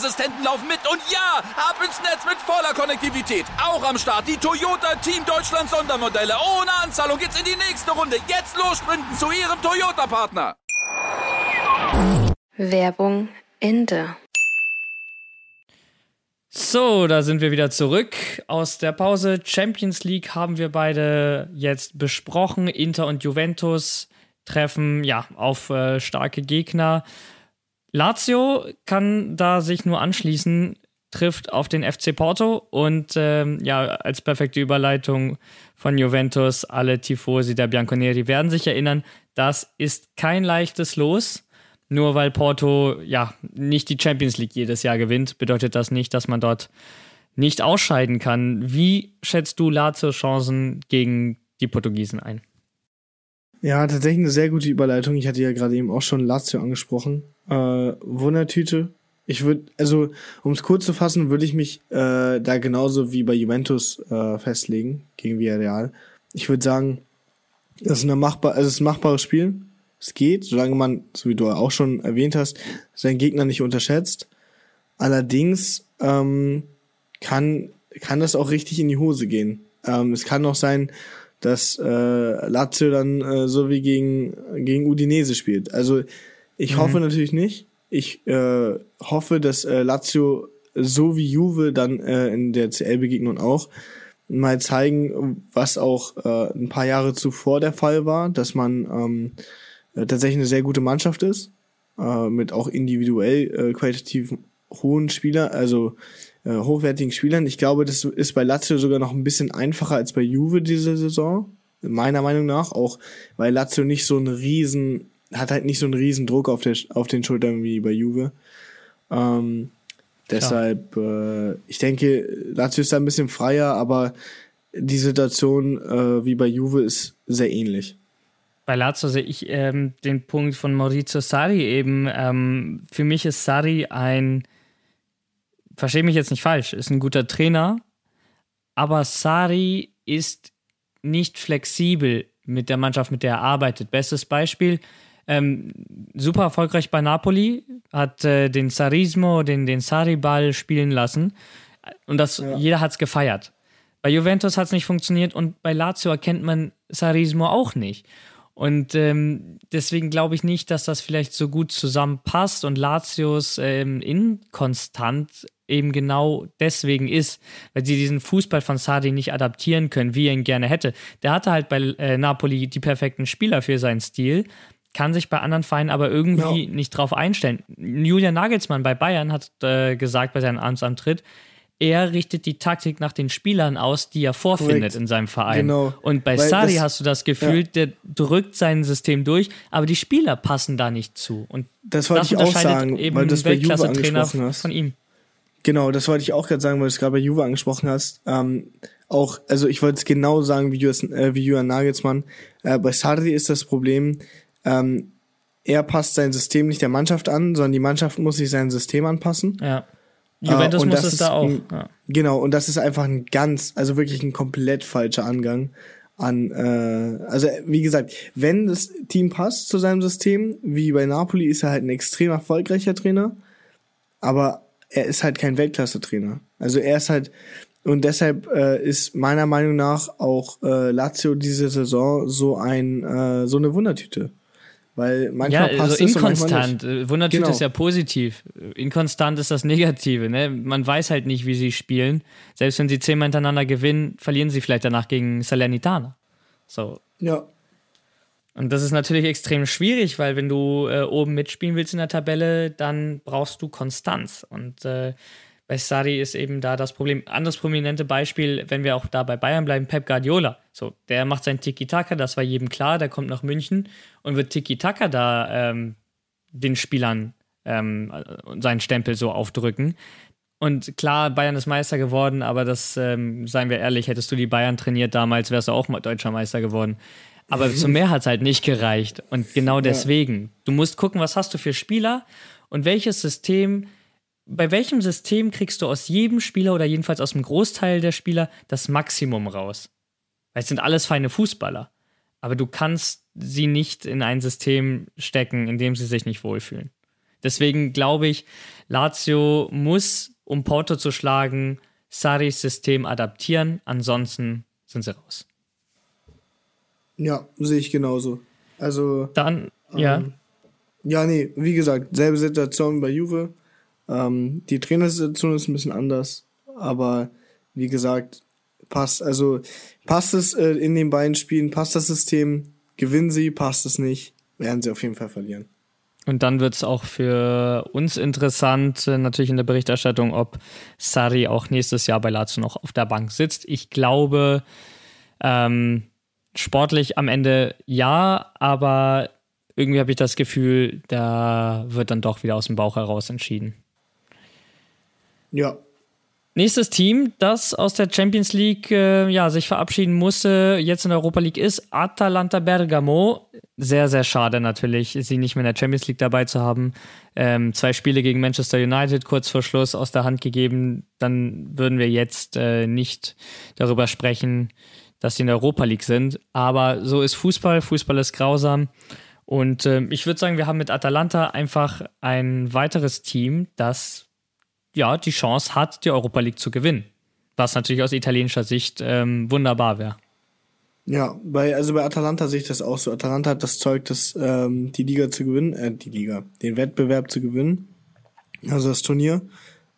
Sicherheitsassistenten laufen mit. Und ja, ab ins Netz mit voller Konnektivität. Auch am Start die Toyota Team Deutschland Sondermodelle. Ohne Anzahlung geht's in die nächste Runde. Jetzt los sprinten zu ihrem Toyota-Partner. Werbung Ende. So, da sind wir wieder zurück aus der Pause. Champions League haben wir beide jetzt besprochen. Inter und Juventus treffen ja auf äh, starke Gegner. Lazio kann da sich nur anschließen, trifft auf den FC Porto und ähm, ja, als perfekte Überleitung von Juventus, alle Tifosi der Bianconeri werden sich erinnern, das ist kein leichtes Los. Nur weil Porto ja nicht die Champions League jedes Jahr gewinnt, bedeutet das nicht, dass man dort nicht ausscheiden kann. Wie schätzt du Lazio Chancen gegen die Portugiesen ein? Ja, tatsächlich eine sehr gute Überleitung. Ich hatte ja gerade eben auch schon Lazio angesprochen. Äh, Wundertüte. Ich würde, also um es kurz zu fassen, würde ich mich äh, da genauso wie bei Juventus äh, festlegen gegen Villarreal. Ich würde sagen, das ist eine machbar, also es ist ein machbares Spiel. Es geht, solange man, so wie du auch schon erwähnt hast, seinen Gegner nicht unterschätzt. Allerdings ähm, kann kann das auch richtig in die Hose gehen. Ähm, es kann auch sein, dass äh, Lazio dann äh, so wie gegen, gegen Udinese spielt. Also ich mhm. hoffe natürlich nicht. Ich äh, hoffe, dass äh, Lazio so wie Juve dann äh, in der CL-Begegnung auch mal zeigen, was auch äh, ein paar Jahre zuvor der Fall war, dass man ähm, äh, tatsächlich eine sehr gute Mannschaft ist, äh, mit auch individuell äh, qualitativ hohen Spieler, also äh, hochwertigen Spielern. Ich glaube, das ist bei Lazio sogar noch ein bisschen einfacher als bei Juve diese Saison. Meiner Meinung nach. Auch weil Lazio nicht so einen riesen, hat halt nicht so einen riesen Druck auf, der, auf den Schultern wie bei Juve. Ähm, deshalb, äh, ich denke, Lazio ist da ein bisschen freier, aber die Situation äh, wie bei Juve ist sehr ähnlich. Bei Lazio sehe ich ähm, den Punkt von Maurizio Sari eben. Ähm, für mich ist Sari ein verstehe mich jetzt nicht falsch, ist ein guter Trainer, aber Sari ist nicht flexibel mit der Mannschaft, mit der er arbeitet. Bestes Beispiel, ähm, super erfolgreich bei Napoli, hat äh, den Sarismo, den, den Sari-Ball spielen lassen und das, ja. jeder hat es gefeiert. Bei Juventus hat es nicht funktioniert und bei Lazio erkennt man Sarismo auch nicht. Und ähm, deswegen glaube ich nicht, dass das vielleicht so gut zusammenpasst und Lazios ähm, inkonstant eben genau deswegen ist, weil sie diesen Fußball von Sardi nicht adaptieren können, wie er ihn gerne hätte. Der hatte halt bei äh, Napoli die perfekten Spieler für seinen Stil, kann sich bei anderen Vereinen aber irgendwie ja. nicht drauf einstellen. Julian Nagelsmann bei Bayern hat äh, gesagt bei seinem Amtsantritt, er richtet die Taktik nach den Spielern aus, die er vorfindet Correct. in seinem Verein. Genau. Und bei Weil Sari das, hast du das Gefühl, ja. der drückt sein System durch, aber die Spieler passen da nicht zu. Und das wollte das ich auch sagen, eben weil du das bei Juve angesprochen hast. Von ihm. Genau, das wollte ich auch gerade sagen, weil du es gerade bei Juve angesprochen hast. Ähm, auch, also ich wollte es genau sagen wie, Julian, äh, wie Julian Nagelsmann. Äh, bei Sarri ist das Problem, ähm, er passt sein System nicht der Mannschaft an, sondern die Mannschaft muss sich sein System anpassen. Ja. Juventus Äh, muss es da auch. ein- Ja. Genau, und das ist einfach ein ganz, also wirklich ein komplett falscher Angang an, äh, also wie gesagt, wenn das Team passt zu seinem System, wie bei Napoli, ist er halt ein extrem erfolgreicher Trainer, aber er ist halt kein Weltklasse-Trainer. Also er ist halt, und deshalb äh, ist meiner Meinung nach auch äh, Lazio diese Saison so ein, äh, so eine Wundertüte. Weil Ja, manchmal also passt es und manchmal inkonstant. nicht. Äh, Wundertüte Genau. ist ja positiv. Inkonstant ist das Negative. Ne? Man weiß halt nicht, wie sie spielen. Selbst wenn sie zehnmal hintereinander gewinnen, verlieren sie vielleicht danach gegen Salernitana. So. Ja, Und das ist natürlich extrem schwierig, weil wenn du äh, oben mitspielen willst in der Tabelle, dann brauchst du Konstanz. Und äh, bei Sari ist eben da das Problem. Anderes prominente Beispiel, wenn wir auch da bei Bayern bleiben, Pep Guardiola. So, der macht sein Tiki-Taka, das war jedem klar, der kommt nach München und wird Tiki-Taka da ähm, den Spielern ähm, seinen Stempel so aufdrücken. Und klar, Bayern ist Meister geworden, aber das, ähm, seien wir ehrlich, hättest du die Bayern trainiert damals, wärst du auch mal deutscher Meister geworden. Aber zum mehr hat es halt nicht gereicht. Und genau deswegen, du musst gucken, was hast du für Spieler und welches System, bei welchem System kriegst du aus jedem Spieler oder jedenfalls aus dem Großteil der Spieler das Maximum raus. Weil es sind alles feine Fußballer. Aber du kannst sie nicht in ein System stecken, in dem sie sich nicht wohlfühlen. Deswegen glaube ich, Lazio muss, um Porto zu schlagen, Saris System adaptieren. Ansonsten sind sie raus. Ja, sehe ich genauso. Also, Dann, ja. Ähm, Ja, nee, wie gesagt, selbe Situation bei Juve. Ähm, die Trainersituation ist ein bisschen anders, aber wie gesagt, passt, also passt es äh, in den beiden Spielen, passt das System, gewinnen sie, passt es nicht, werden sie auf jeden Fall verlieren. Und dann wird es auch für uns interessant, äh, natürlich in der Berichterstattung, ob Sari auch nächstes Jahr bei Lazio noch auf der Bank sitzt. Ich glaube, ähm, sportlich am Ende ja, aber irgendwie habe ich das Gefühl, da wird dann doch wieder aus dem Bauch heraus entschieden. Ja, Nächstes Team, das aus der Champions League äh, ja, sich verabschieden musste, jetzt in der Europa League ist Atalanta Bergamo. Sehr, sehr schade natürlich, sie nicht mehr in der Champions League dabei zu haben. Ähm, zwei Spiele gegen Manchester United kurz vor Schluss aus der Hand gegeben. Dann würden wir jetzt äh, nicht darüber sprechen, dass sie in der Europa League sind. Aber so ist Fußball. Fußball ist grausam. Und ähm, ich würde sagen, wir haben mit Atalanta einfach ein weiteres Team, das ja, die Chance hat, die Europa League zu gewinnen. Was natürlich aus italienischer Sicht ähm, wunderbar wäre. ja, bei, also bei Atalanta sehe ich das auch so. Atalanta hat das Zeug, das, ähm, die Liga zu gewinnen, äh, die Liga, den Wettbewerb zu gewinnen, also das Turnier.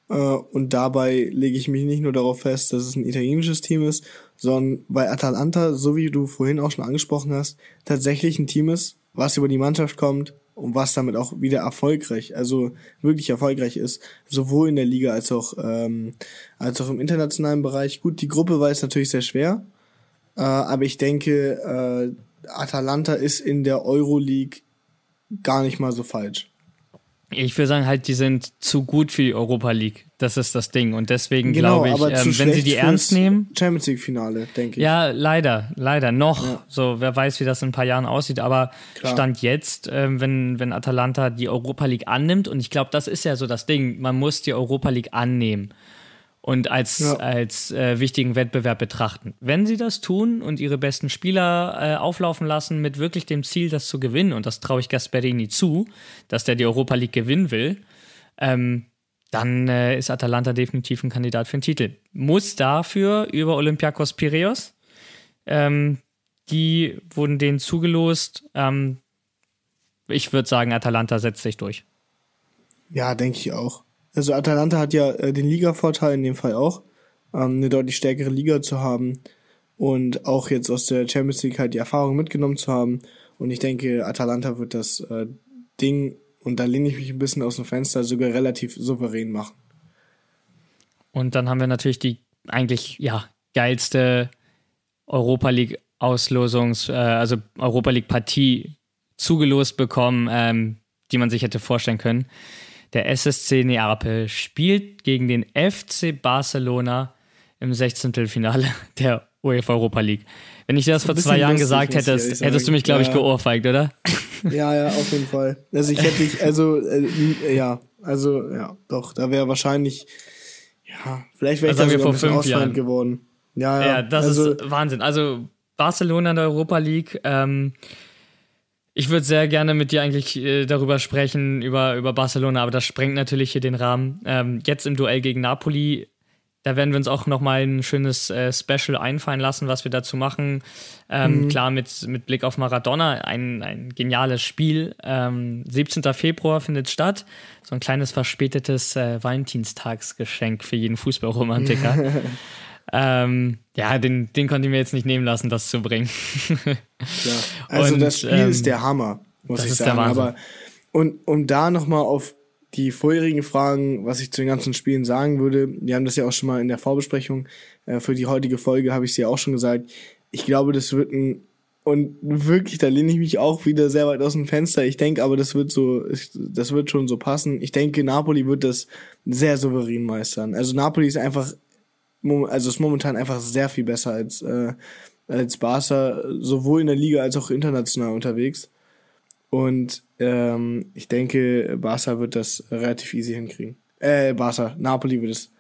Äh, und dabei lege ich mich nicht nur darauf fest, dass es ein italienisches Team ist, sondern bei Atalanta, so wie du vorhin auch schon angesprochen hast, tatsächlich ein Team ist, was über die Mannschaft kommt und was damit auch wieder erfolgreich, also wirklich erfolgreich ist, sowohl in der Liga als auch ähm, als auch im internationalen Bereich. Gut, die Gruppe war jetzt natürlich sehr schwer, äh, aber ich denke, äh, Atalanta ist in der Euroleague gar nicht mal so falsch. Ich würde sagen, halt, die sind zu gut für die Europa League. Das ist das Ding. Und deswegen Genau, glaube ich, ähm, wenn sie die ernst nehmen. Champions League Finale, denke ich. Ja, leider, leider noch. Ja. So, wer weiß, wie das in ein paar Jahren aussieht. Aber Klar. Stand jetzt, ähm, wenn, wenn Atalanta die Europa League annimmt, und ich glaube, das ist ja so das Ding, man muss die Europa League annehmen und als, Ja. als äh, wichtigen Wettbewerb betrachten. Wenn sie das tun und ihre besten Spieler äh, auflaufen lassen mit wirklich dem Ziel, das zu gewinnen, und das traue ich Gasperini zu, dass der die Europa League gewinnen will, ähm, dann äh, ist Atalanta definitiv ein Kandidat für den Titel. Muss dafür über Olympiakos Piraeus. Ähm, die wurden denen zugelost. Ähm, ich würde sagen, Atalanta setzt sich durch. Ja, denke ich auch. Also Atalanta hat ja äh, den Liga-Vorteil in dem Fall auch, ähm, eine deutlich stärkere Liga zu haben und auch jetzt aus der Champions League halt die Erfahrung mitgenommen zu haben. Und ich denke, Atalanta wird das äh, Ding, und da lehne ich mich ein bisschen aus dem Fenster, sogar relativ souverän machen. Und dann haben wir natürlich die eigentlich ja geilste Europa League Auslosungs, äh, also Europa League Partie zugelost bekommen, ähm, die man sich hätte vorstellen können. Der SSC Neapel spielt gegen den FC Barcelona im 16. Finale der UEFA Europa League. Wenn ich dir das vor zwei Jahren gesagt hättest, hättest du mich, glaube ich, ja. geohrfeigt, oder? Ja, ja, auf jeden Fall. Also ich hätte dich, also äh, ja, also ja, doch, da wäre wahrscheinlich, ja, vielleicht wäre ich da sogar vor fünf Jahren geworden. Ja, ja, ja das also, ist Wahnsinn. Also Barcelona in der Europa League. Ähm, ich würde sehr gerne mit dir eigentlich äh, darüber sprechen, über, über Barcelona, aber das sprengt natürlich hier den Rahmen. Ähm, jetzt im Duell gegen Napoli da werden wir uns auch nochmal ein schönes äh, Special einfallen lassen, was wir dazu machen. Ähm, mhm. Klar, mit, mit Blick auf Maradona, ein, ein geniales Spiel. Ähm, 17. Februar findet statt. So ein kleines verspätetes äh, Valentinstagsgeschenk für jeden Fußballromantiker. ähm, ja, den, den konnte ich mir jetzt nicht nehmen lassen, das zu bringen. ja. Also Und, das Spiel ist ähm, der Hammer, muss ich sagen. Aber und um da nochmal auf die vorherigen Fragen, was ich zu den ganzen Spielen sagen würde, wir haben das ja auch schon mal in der Vorbesprechung äh, für die heutige Folge, habe ich es ja auch schon gesagt. Ich glaube, das wird ein und wirklich, da lehne ich mich auch wieder sehr weit aus dem Fenster. Ich denke aber, das wird so, das wird schon so passen. Ich denke, Napoli wird das sehr souverän meistern. Also Napoli ist einfach, also ist momentan einfach sehr viel besser als, äh, als Barca, sowohl in der Liga als auch international unterwegs. Und ähm, ich denke, Barca wird das relativ easy hinkriegen. Äh, Barca, Napoli wird es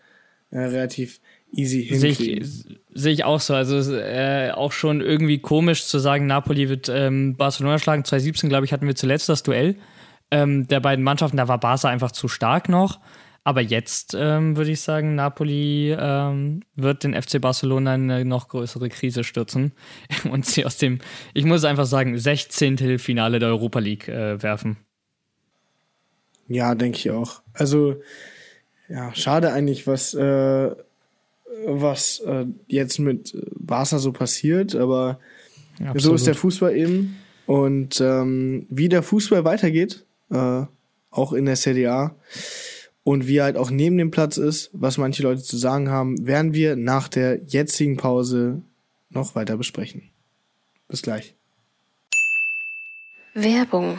äh, relativ easy hinkriegen. Sehe ich, seh ich auch so. Also äh, auch schon irgendwie komisch zu sagen, Napoli wird ähm, Barcelona schlagen. 2017, glaube ich, hatten wir zuletzt das Duell ähm, der beiden Mannschaften. Da war Barca einfach zu stark noch. Aber jetzt ähm, würde ich sagen, Napoli ähm, wird den FC Barcelona in eine noch größere Krise stürzen und sie aus dem, ich muss einfach sagen, 16. Finale der Europa League äh, werfen. Ja, denke ich auch. Also, ja, schade eigentlich, was, äh, was äh, jetzt mit Barca so passiert, aber ja, so ist der Fußball eben. Und ähm, wie der Fußball weitergeht, äh, auch in der CDA, und wie halt auch neben dem Platz ist, was manche Leute zu sagen haben, werden wir nach der jetzigen Pause noch weiter besprechen. Bis gleich. Werbung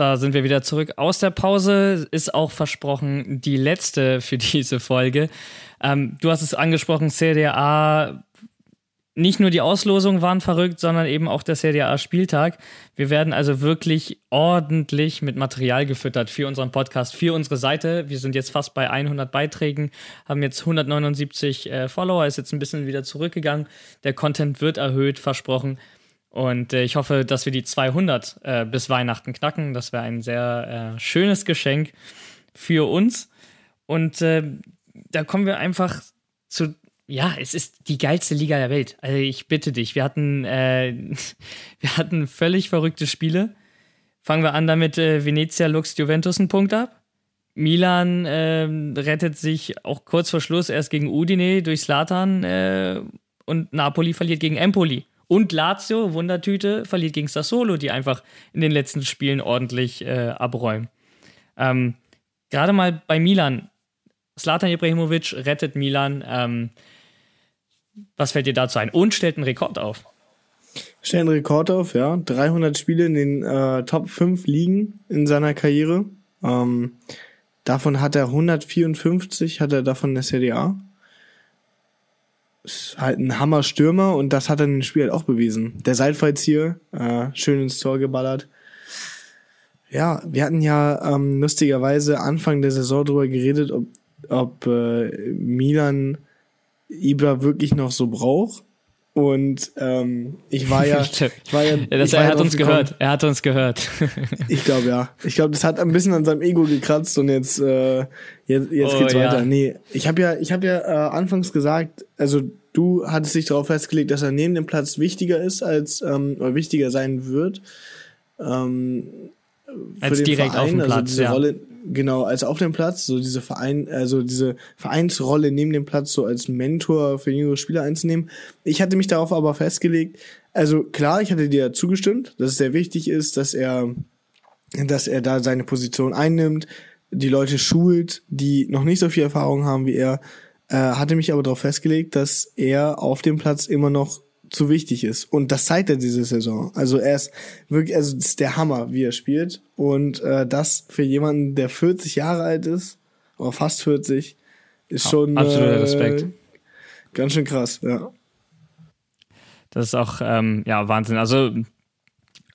Da sind wir wieder zurück aus der Pause. Ist auch versprochen die letzte für diese Folge. Ähm, du hast es angesprochen, CDA. Nicht nur die Auslosungen waren verrückt, sondern eben auch der CDA-Spieltag. Wir werden also wirklich ordentlich mit Material gefüttert für unseren Podcast, für unsere Seite. Wir sind jetzt fast bei 100 Beiträgen, haben jetzt 179 äh, Follower, ist jetzt ein bisschen wieder zurückgegangen. Der Content wird erhöht, versprochen. Und äh, ich hoffe, dass wir die 200 äh, bis Weihnachten knacken. Das wäre ein sehr äh, schönes Geschenk für uns. Und äh, da kommen wir einfach zu. Ja, es ist die geilste Liga der Welt. Also ich bitte dich, wir hatten, äh, wir hatten völlig verrückte Spiele. Fangen wir an damit, äh, Venezia Lux Juventus einen Punkt ab. Milan ähm, rettet sich auch kurz vor Schluss erst gegen Udine durch Slatan und Napoli verliert gegen Empoli. Und Lazio, Wundertüte, verliert gegen Sassolo, die einfach in den letzten Spielen ordentlich äh, abräumen. Ähm, Gerade mal bei Milan. Slatan Ibrahimovic rettet Milan. Ähm, was fällt dir dazu ein? Und stellt einen Rekord auf. Stellt einen Rekord auf, ja. 300 Spiele in den äh, Top 5 Ligen in seiner Karriere. Ähm, davon hat er 154, hat er davon in der CDA ist halt ein Hammer-Stürmer und das hat er in dem Spiel halt auch bewiesen. Der Seitfallzieher, äh, schön ins Tor geballert. Ja, wir hatten ja ähm, lustigerweise Anfang der Saison darüber geredet, ob, ob äh, Milan Ibra wirklich noch so braucht. Und ähm, ich war ja, ich war ja, ja das, er hat uns gekommen. gehört. Er hat uns gehört. ich glaube ja. Ich glaube, das hat ein bisschen an seinem Ego gekratzt und jetzt äh, jetzt, jetzt oh, geht's weiter. Ja. Nee, ich habe ja ich habe ja äh, anfangs gesagt, also du hattest dich darauf festgelegt, dass er neben dem Platz wichtiger ist als ähm, oder wichtiger sein wird. Ähm, für als den direkt Verein, auf dem also Platz, diese ja. Rolle, genau, als auf dem Platz, so diese Verein, also diese Vereinsrolle neben dem Platz so als Mentor für jüngere Spieler einzunehmen. Ich hatte mich darauf aber festgelegt, also klar, ich hatte dir zugestimmt, dass es sehr wichtig ist, dass er, dass er da seine Position einnimmt, die Leute schult, die noch nicht so viel Erfahrung haben wie er, äh, hatte mich aber darauf festgelegt, dass er auf dem Platz immer noch zu wichtig ist. Und das zeigt er diese Saison. Also er ist wirklich, also das ist der Hammer, wie er spielt. Und äh, das für jemanden, der 40 Jahre alt ist, oder fast 40, ist schon absoluter äh, Respekt. Ganz schön krass, ja. Das ist auch ähm, ja Wahnsinn. Also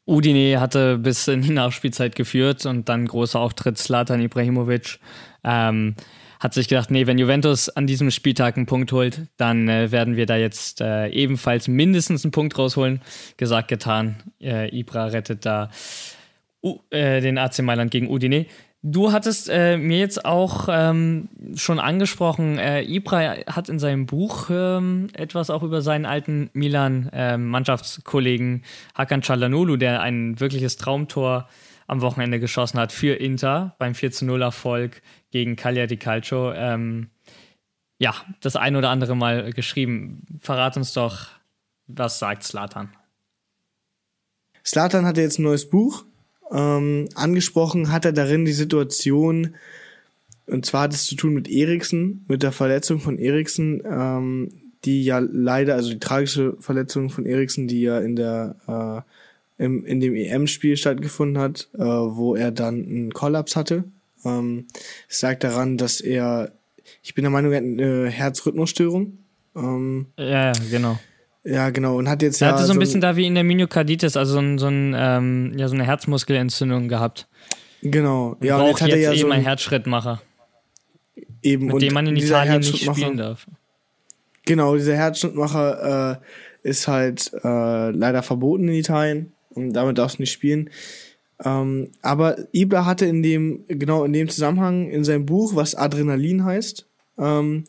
Udine hatte bis in die Nachspielzeit geführt und dann großer Auftritt Slatan Ibrahimovic. Ähm, hat sich gedacht, nee, wenn Juventus an diesem Spieltag einen Punkt holt, dann äh, werden wir da jetzt äh, ebenfalls mindestens einen Punkt rausholen. Gesagt, getan. Äh, Ibra rettet da U äh, den AC Mailand gegen Udine. Du hattest äh, mir jetzt auch ähm, schon angesprochen, äh, Ibra hat in seinem Buch ähm, etwas auch über seinen alten Milan-Mannschaftskollegen Hakan Çalhanoğlu, der ein wirkliches Traumtor am Wochenende geschossen hat für Inter beim 4-0-Erfolg gegen Cagliari Calcio. Ähm, ja, das ein oder andere Mal geschrieben. Verrat uns doch, was sagt Slatan? Slatan hatte jetzt ein neues Buch. Ähm, angesprochen hat er darin die Situation, und zwar hat es zu tun mit Eriksen, mit der Verletzung von Eriksen, ähm, die ja leider, also die tragische Verletzung von Eriksen, die ja in der äh, im, in dem EM-Spiel stattgefunden hat, äh, wo er dann einen Kollaps hatte. Ähm, es lag daran, dass er, ich bin der Meinung, er hat eine Herzrhythmusstörung. Ähm, Ja, ja, genau. ja, genau, und hat jetzt Er ja hatte so ein bisschen da wie in der Myokarditis, also so, ein, so, ein, ähm, ja, so eine Herzmuskelentzündung gehabt. Genau, ja, und jetzt hat er ja eben so einen ein, Herzschrittmacher, eben, mit und dem man in Italien nicht spielen darf. Genau, dieser Herzschrittmacher äh, ist halt äh, leider verboten in Italien und damit darfst du nicht spielen. Ähm, aber Ibra hatte in dem, genau in dem Zusammenhang in seinem Buch, was Adrenalin heißt, ähm,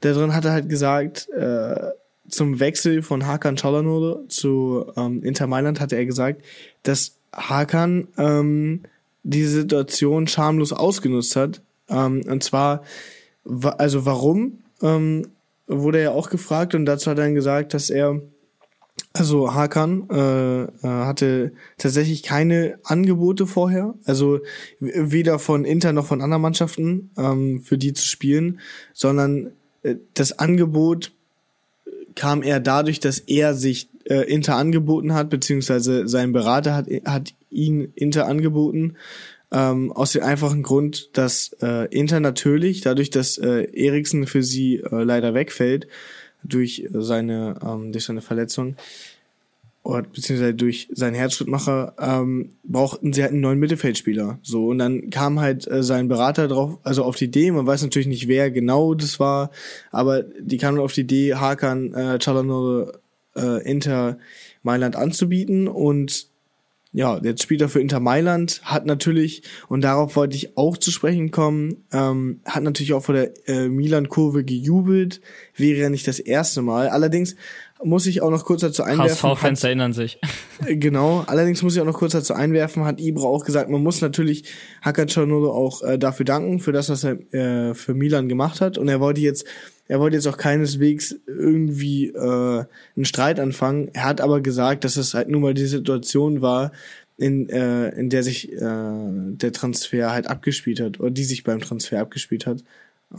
da drin hat er halt gesagt, äh, zum Wechsel von Hakan Çalhanoğlu zu ähm, Inter Mailand hatte er gesagt, dass Hakan ähm, diese Situation schamlos ausgenutzt hat. Ähm, und zwar, wa also warum, ähm, wurde er auch gefragt und dazu hat er dann gesagt, dass er, also Hakan äh, äh, hatte tatsächlich keine Angebote vorher, also weder von Inter noch von anderen Mannschaften ähm, für die zu spielen, sondern äh, das Angebot kam eher dadurch, dass er sich äh, Inter angeboten hat, beziehungsweise sein Berater hat, hat ihn Inter angeboten, ähm, aus dem einfachen Grund, dass äh, Inter natürlich, dadurch, dass äh, Eriksen für sie äh, leider wegfällt, durch seine, ähm, durch seine Verletzung, oder beziehungsweise durch seinen Herzschrittmacher, ähm, brauchten sie halt einen neuen Mittelfeldspieler. So, und dann kam halt äh, sein Berater drauf, also auf die Idee, man weiß natürlich nicht, wer genau das war, aber die kamen auf die Idee, Hakan äh, Çalhanoğlu äh, Inter Mailand anzubieten und ja, jetzt spielt er für Inter Mailand, hat natürlich, und darauf wollte ich auch zu sprechen kommen, ähm, hat natürlich auch vor der äh, Milan-Kurve gejubelt, wäre ja nicht das erste Mal. Allerdings muss ich auch noch kurz dazu einwerfen. HSV-Fans erinnern sich. äh, Genau, allerdings muss ich auch noch kurz dazu einwerfen, hat Ibra auch gesagt, man muss natürlich Hakan Çalhanoğlu auch äh, dafür danken, für das, was er äh, für Milan gemacht hat. Und er wollte jetzt, er wollte jetzt auch keineswegs irgendwie äh, einen Streit anfangen. Er hat aber gesagt, dass es halt nun mal die Situation war, in, äh, in der sich äh, der Transfer halt abgespielt hat, oder die sich beim Transfer abgespielt hat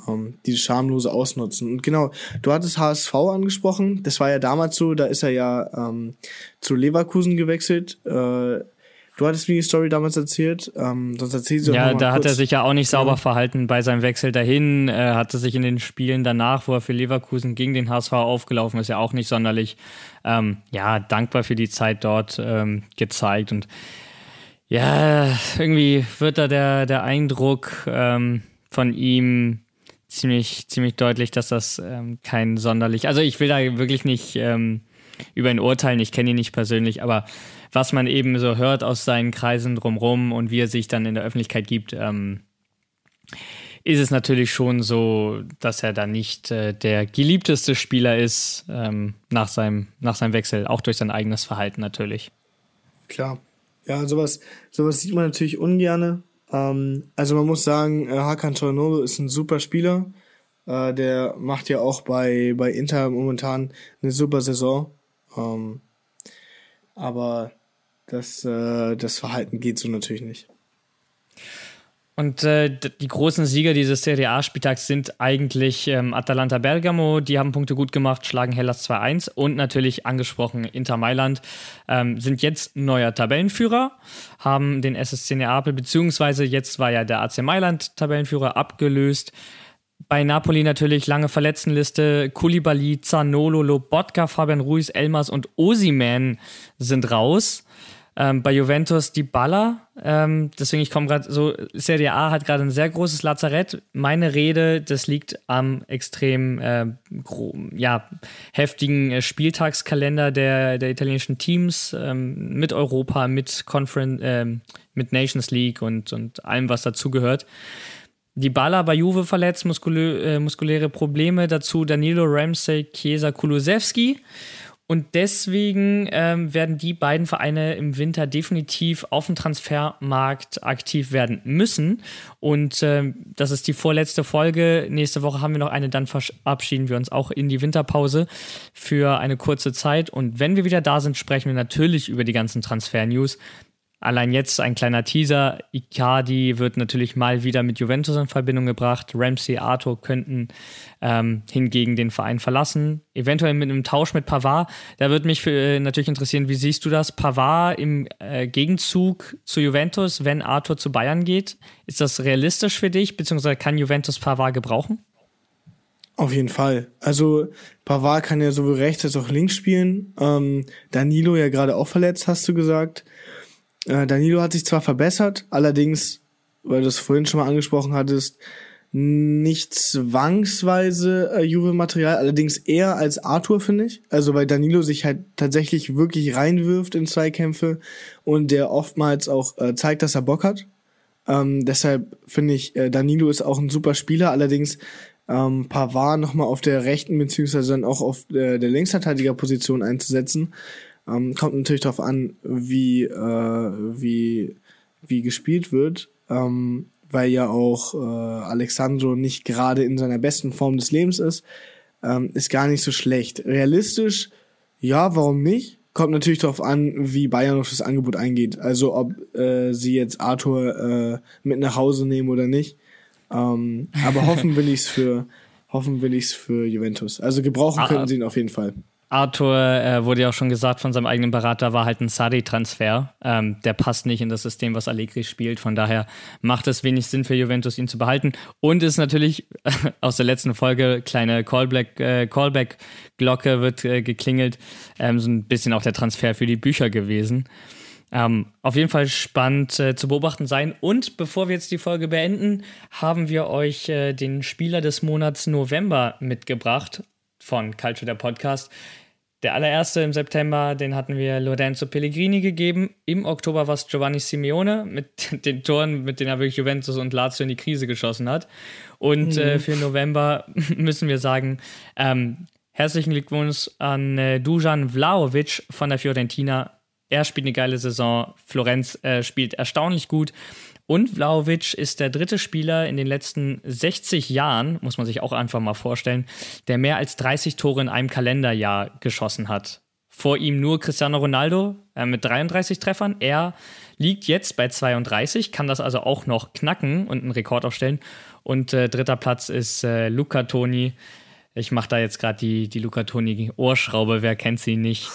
ähm, dieses schamlose Ausnutzen. Und genau, du hattest HSV angesprochen, das war ja damals so, da ist er ja ähm, zu Leverkusen gewechselt. Äh, du hattest mir die Story damals erzählt, ähm, sonst erzähl sie Ja, da hat kurz. er sich ja auch nicht sauber Ja. verhalten bei seinem Wechsel dahin. Er hatte sich in den Spielen danach, wo er für Leverkusen gegen den HSV aufgelaufen ist, ja auch nicht sonderlich ähm, ja, dankbar für die Zeit dort ähm, gezeigt. Und ja, irgendwie wird da der, der Eindruck ähm, von ihm ziemlich, ziemlich deutlich, dass das ähm, kein sonderlich. Also ich will da wirklich nicht ähm, über ihn urteilen, ich kenne ihn nicht persönlich, aber was man eben so hört aus seinen Kreisen drumrum und wie er sich dann in der Öffentlichkeit gibt, ähm, ist es natürlich schon so, dass er da nicht äh, der geliebteste Spieler ist ähm, nach, seinem, nach seinem Wechsel, auch durch sein eigenes Verhalten natürlich. Klar. Ja, sowas, sowas sieht man natürlich ungerne. Ähm, also man muss sagen, äh, Hakan Çalhanoğlu ist ein super Spieler. Äh, der macht ja auch bei, bei Inter momentan eine super Saison. Ähm, aber das, äh, das Verhalten geht so natürlich nicht. Und äh, die großen Sieger dieses Serie A-Spieltags sind eigentlich ähm, Atalanta Bergamo, die haben Punkte gut gemacht, schlagen Hellas 2-1 und natürlich angesprochen Inter Mailand ähm, sind jetzt neuer Tabellenführer, haben den SSC Neapel, beziehungsweise jetzt war ja der AC Mailand Tabellenführer abgelöst. Bei Napoli natürlich lange Verletztenliste. Koulibaly, Zanolo, Lobotka, Fabian Ruiz, Elmas und Osiman sind raus. Ähm, bei Juventus die Baller. Ähm, deswegen, ich komme gerade so, Serie A hat gerade ein sehr großes Lazarett. Meine Rede, das liegt am extrem äh, ja, heftigen äh, Spieltagskalender der, der italienischen Teams ähm, mit Europa, mit Conference, äh, mit Nations League und, und allem, was dazugehört. Die Baller bei Juve verletzt, muskulö äh, muskuläre Probleme, dazu Danilo Ramsey, Chiesa, Kulusewski. Und deswegen ähm, werden die beiden Vereine im Winter definitiv auf dem Transfermarkt aktiv werden müssen. Und ähm, das ist die vorletzte Folge. Nächste Woche haben wir noch eine, dann verabschieden wir uns auch in die Winterpause für eine kurze Zeit. Und wenn wir wieder da sind, sprechen wir natürlich über die ganzen Transfer-News. Allein jetzt ein kleiner Teaser. Icardi wird natürlich mal wieder mit Juventus in Verbindung gebracht. Ramsey, Arthur könnten ähm, hingegen den Verein verlassen. Eventuell mit einem Tausch mit Pavard. Da würde mich für, äh, natürlich interessieren, wie siehst du das? Pavard im äh, Gegenzug zu Juventus, wenn Arthur zu Bayern geht. Ist das realistisch für dich? Beziehungsweise kann Juventus Pavard gebrauchen? Auf jeden Fall. Also Pavard kann ja sowohl rechts als auch links spielen. Ähm, Danilo ja gerade auch verletzt, hast du gesagt. Äh, Danilo hat sich zwar verbessert, allerdings, weil du es vorhin schon mal angesprochen hattest, nicht zwangsweise äh, Juve-Material, allerdings eher als Arthur, finde ich. Also weil Danilo sich halt tatsächlich wirklich reinwirft in Zweikämpfe und der oftmals auch äh, zeigt, dass er Bock hat. Ähm, deshalb finde ich, äh, Danilo ist auch ein super Spieler, allerdings ähm, Pavard nochmal auf der rechten beziehungsweise dann auch auf äh, der Linksverteidigerposition einzusetzen, ähm, kommt natürlich darauf an, wie, äh, wie, wie gespielt wird, ähm, weil ja auch äh, Alexandro nicht gerade in seiner besten Form des Lebens ist. Ähm, ist gar nicht so schlecht. Realistisch, ja, warum nicht? Kommt natürlich darauf an, wie Bayern auf das Angebot eingeht. Also ob äh, sie jetzt Arthur äh, mit nach Hause nehmen oder nicht. Ähm, aber hoffen will ich's für hoffen will ich's für Juventus. Also gebrauchen ah, können sie ihn auf jeden Fall. Arthur äh, wurde ja auch schon gesagt von seinem eigenen Berater, war halt ein Sari-Transfer. Ähm, der passt nicht in das System, was Allegri spielt. Von daher macht es wenig Sinn für Juventus, ihn zu behalten. Und ist natürlich aus der letzten Folge kleine äh, Callback-Glocke wird äh, geklingelt. Ähm, so ein bisschen auch der Transfer für die Bücher gewesen. Ähm, auf jeden Fall spannend äh, zu beobachten sein. Und bevor wir jetzt die Folge beenden, haben wir euch äh, den Spieler des Monats November mitgebracht von Culture der Podcast. Der allererste im September, den hatten wir Lorenzo Pellegrini gegeben. Im Oktober war es Giovanni Simeone mit den Toren, mit denen er wirklich Juventus und Lazio in die Krise geschossen hat. Und äh, mhm. äh, für November müssen wir sagen, ähm, herzlichen Glückwunsch an äh, Dujan Vlaovic von der Fiorentina. Er spielt eine geile Saison. Florenz äh, spielt erstaunlich gut. Und Vlaovic ist der dritte Spieler in den letzten 60 Jahren, muss man sich auch einfach mal vorstellen, der mehr als 30 Tore in einem Kalenderjahr geschossen hat. Vor ihm nur Cristiano Ronaldo äh, mit 33 Treffern. Er liegt jetzt bei 32, kann das also auch noch knacken und einen Rekord aufstellen. Und äh, dritter Platz ist äh, Luca Toni ich mache da jetzt gerade die, die Luca Toni Ohrschraube, wer kennt sie nicht.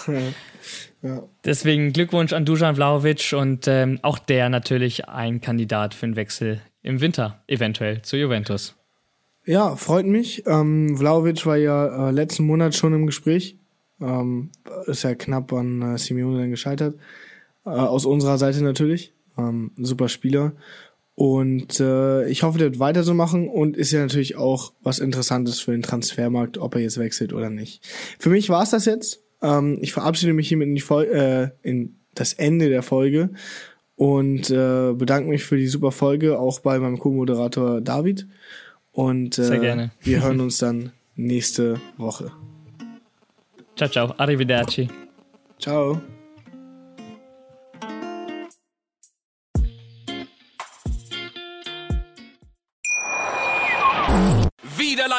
ja. Deswegen Glückwunsch an Dujan Vlaovic und ähm, auch der natürlich ein Kandidat für einen Wechsel im Winter, eventuell zu Juventus. Ja, freut mich. Ähm, Vlaovic war ja äh, letzten Monat schon im Gespräch. Ähm, ist ja knapp an äh, Simeone dann gescheitert. Äh, aus unserer Seite natürlich. Ähm, super Spieler. Und äh, ich hoffe, der wird weiter so machen und ist ja natürlich auch was Interessantes für den Transfermarkt, ob er jetzt wechselt oder nicht. Für mich war es das jetzt. Ähm, ich verabschiede mich hiermit in, die Fol äh, in das Ende der Folge und äh, bedanke mich für die super Folge, auch bei meinem Co-Moderator David. Und äh, Sehr gerne. wir hören uns dann nächste Woche. Ciao, ciao. Arrivederci. Ciao.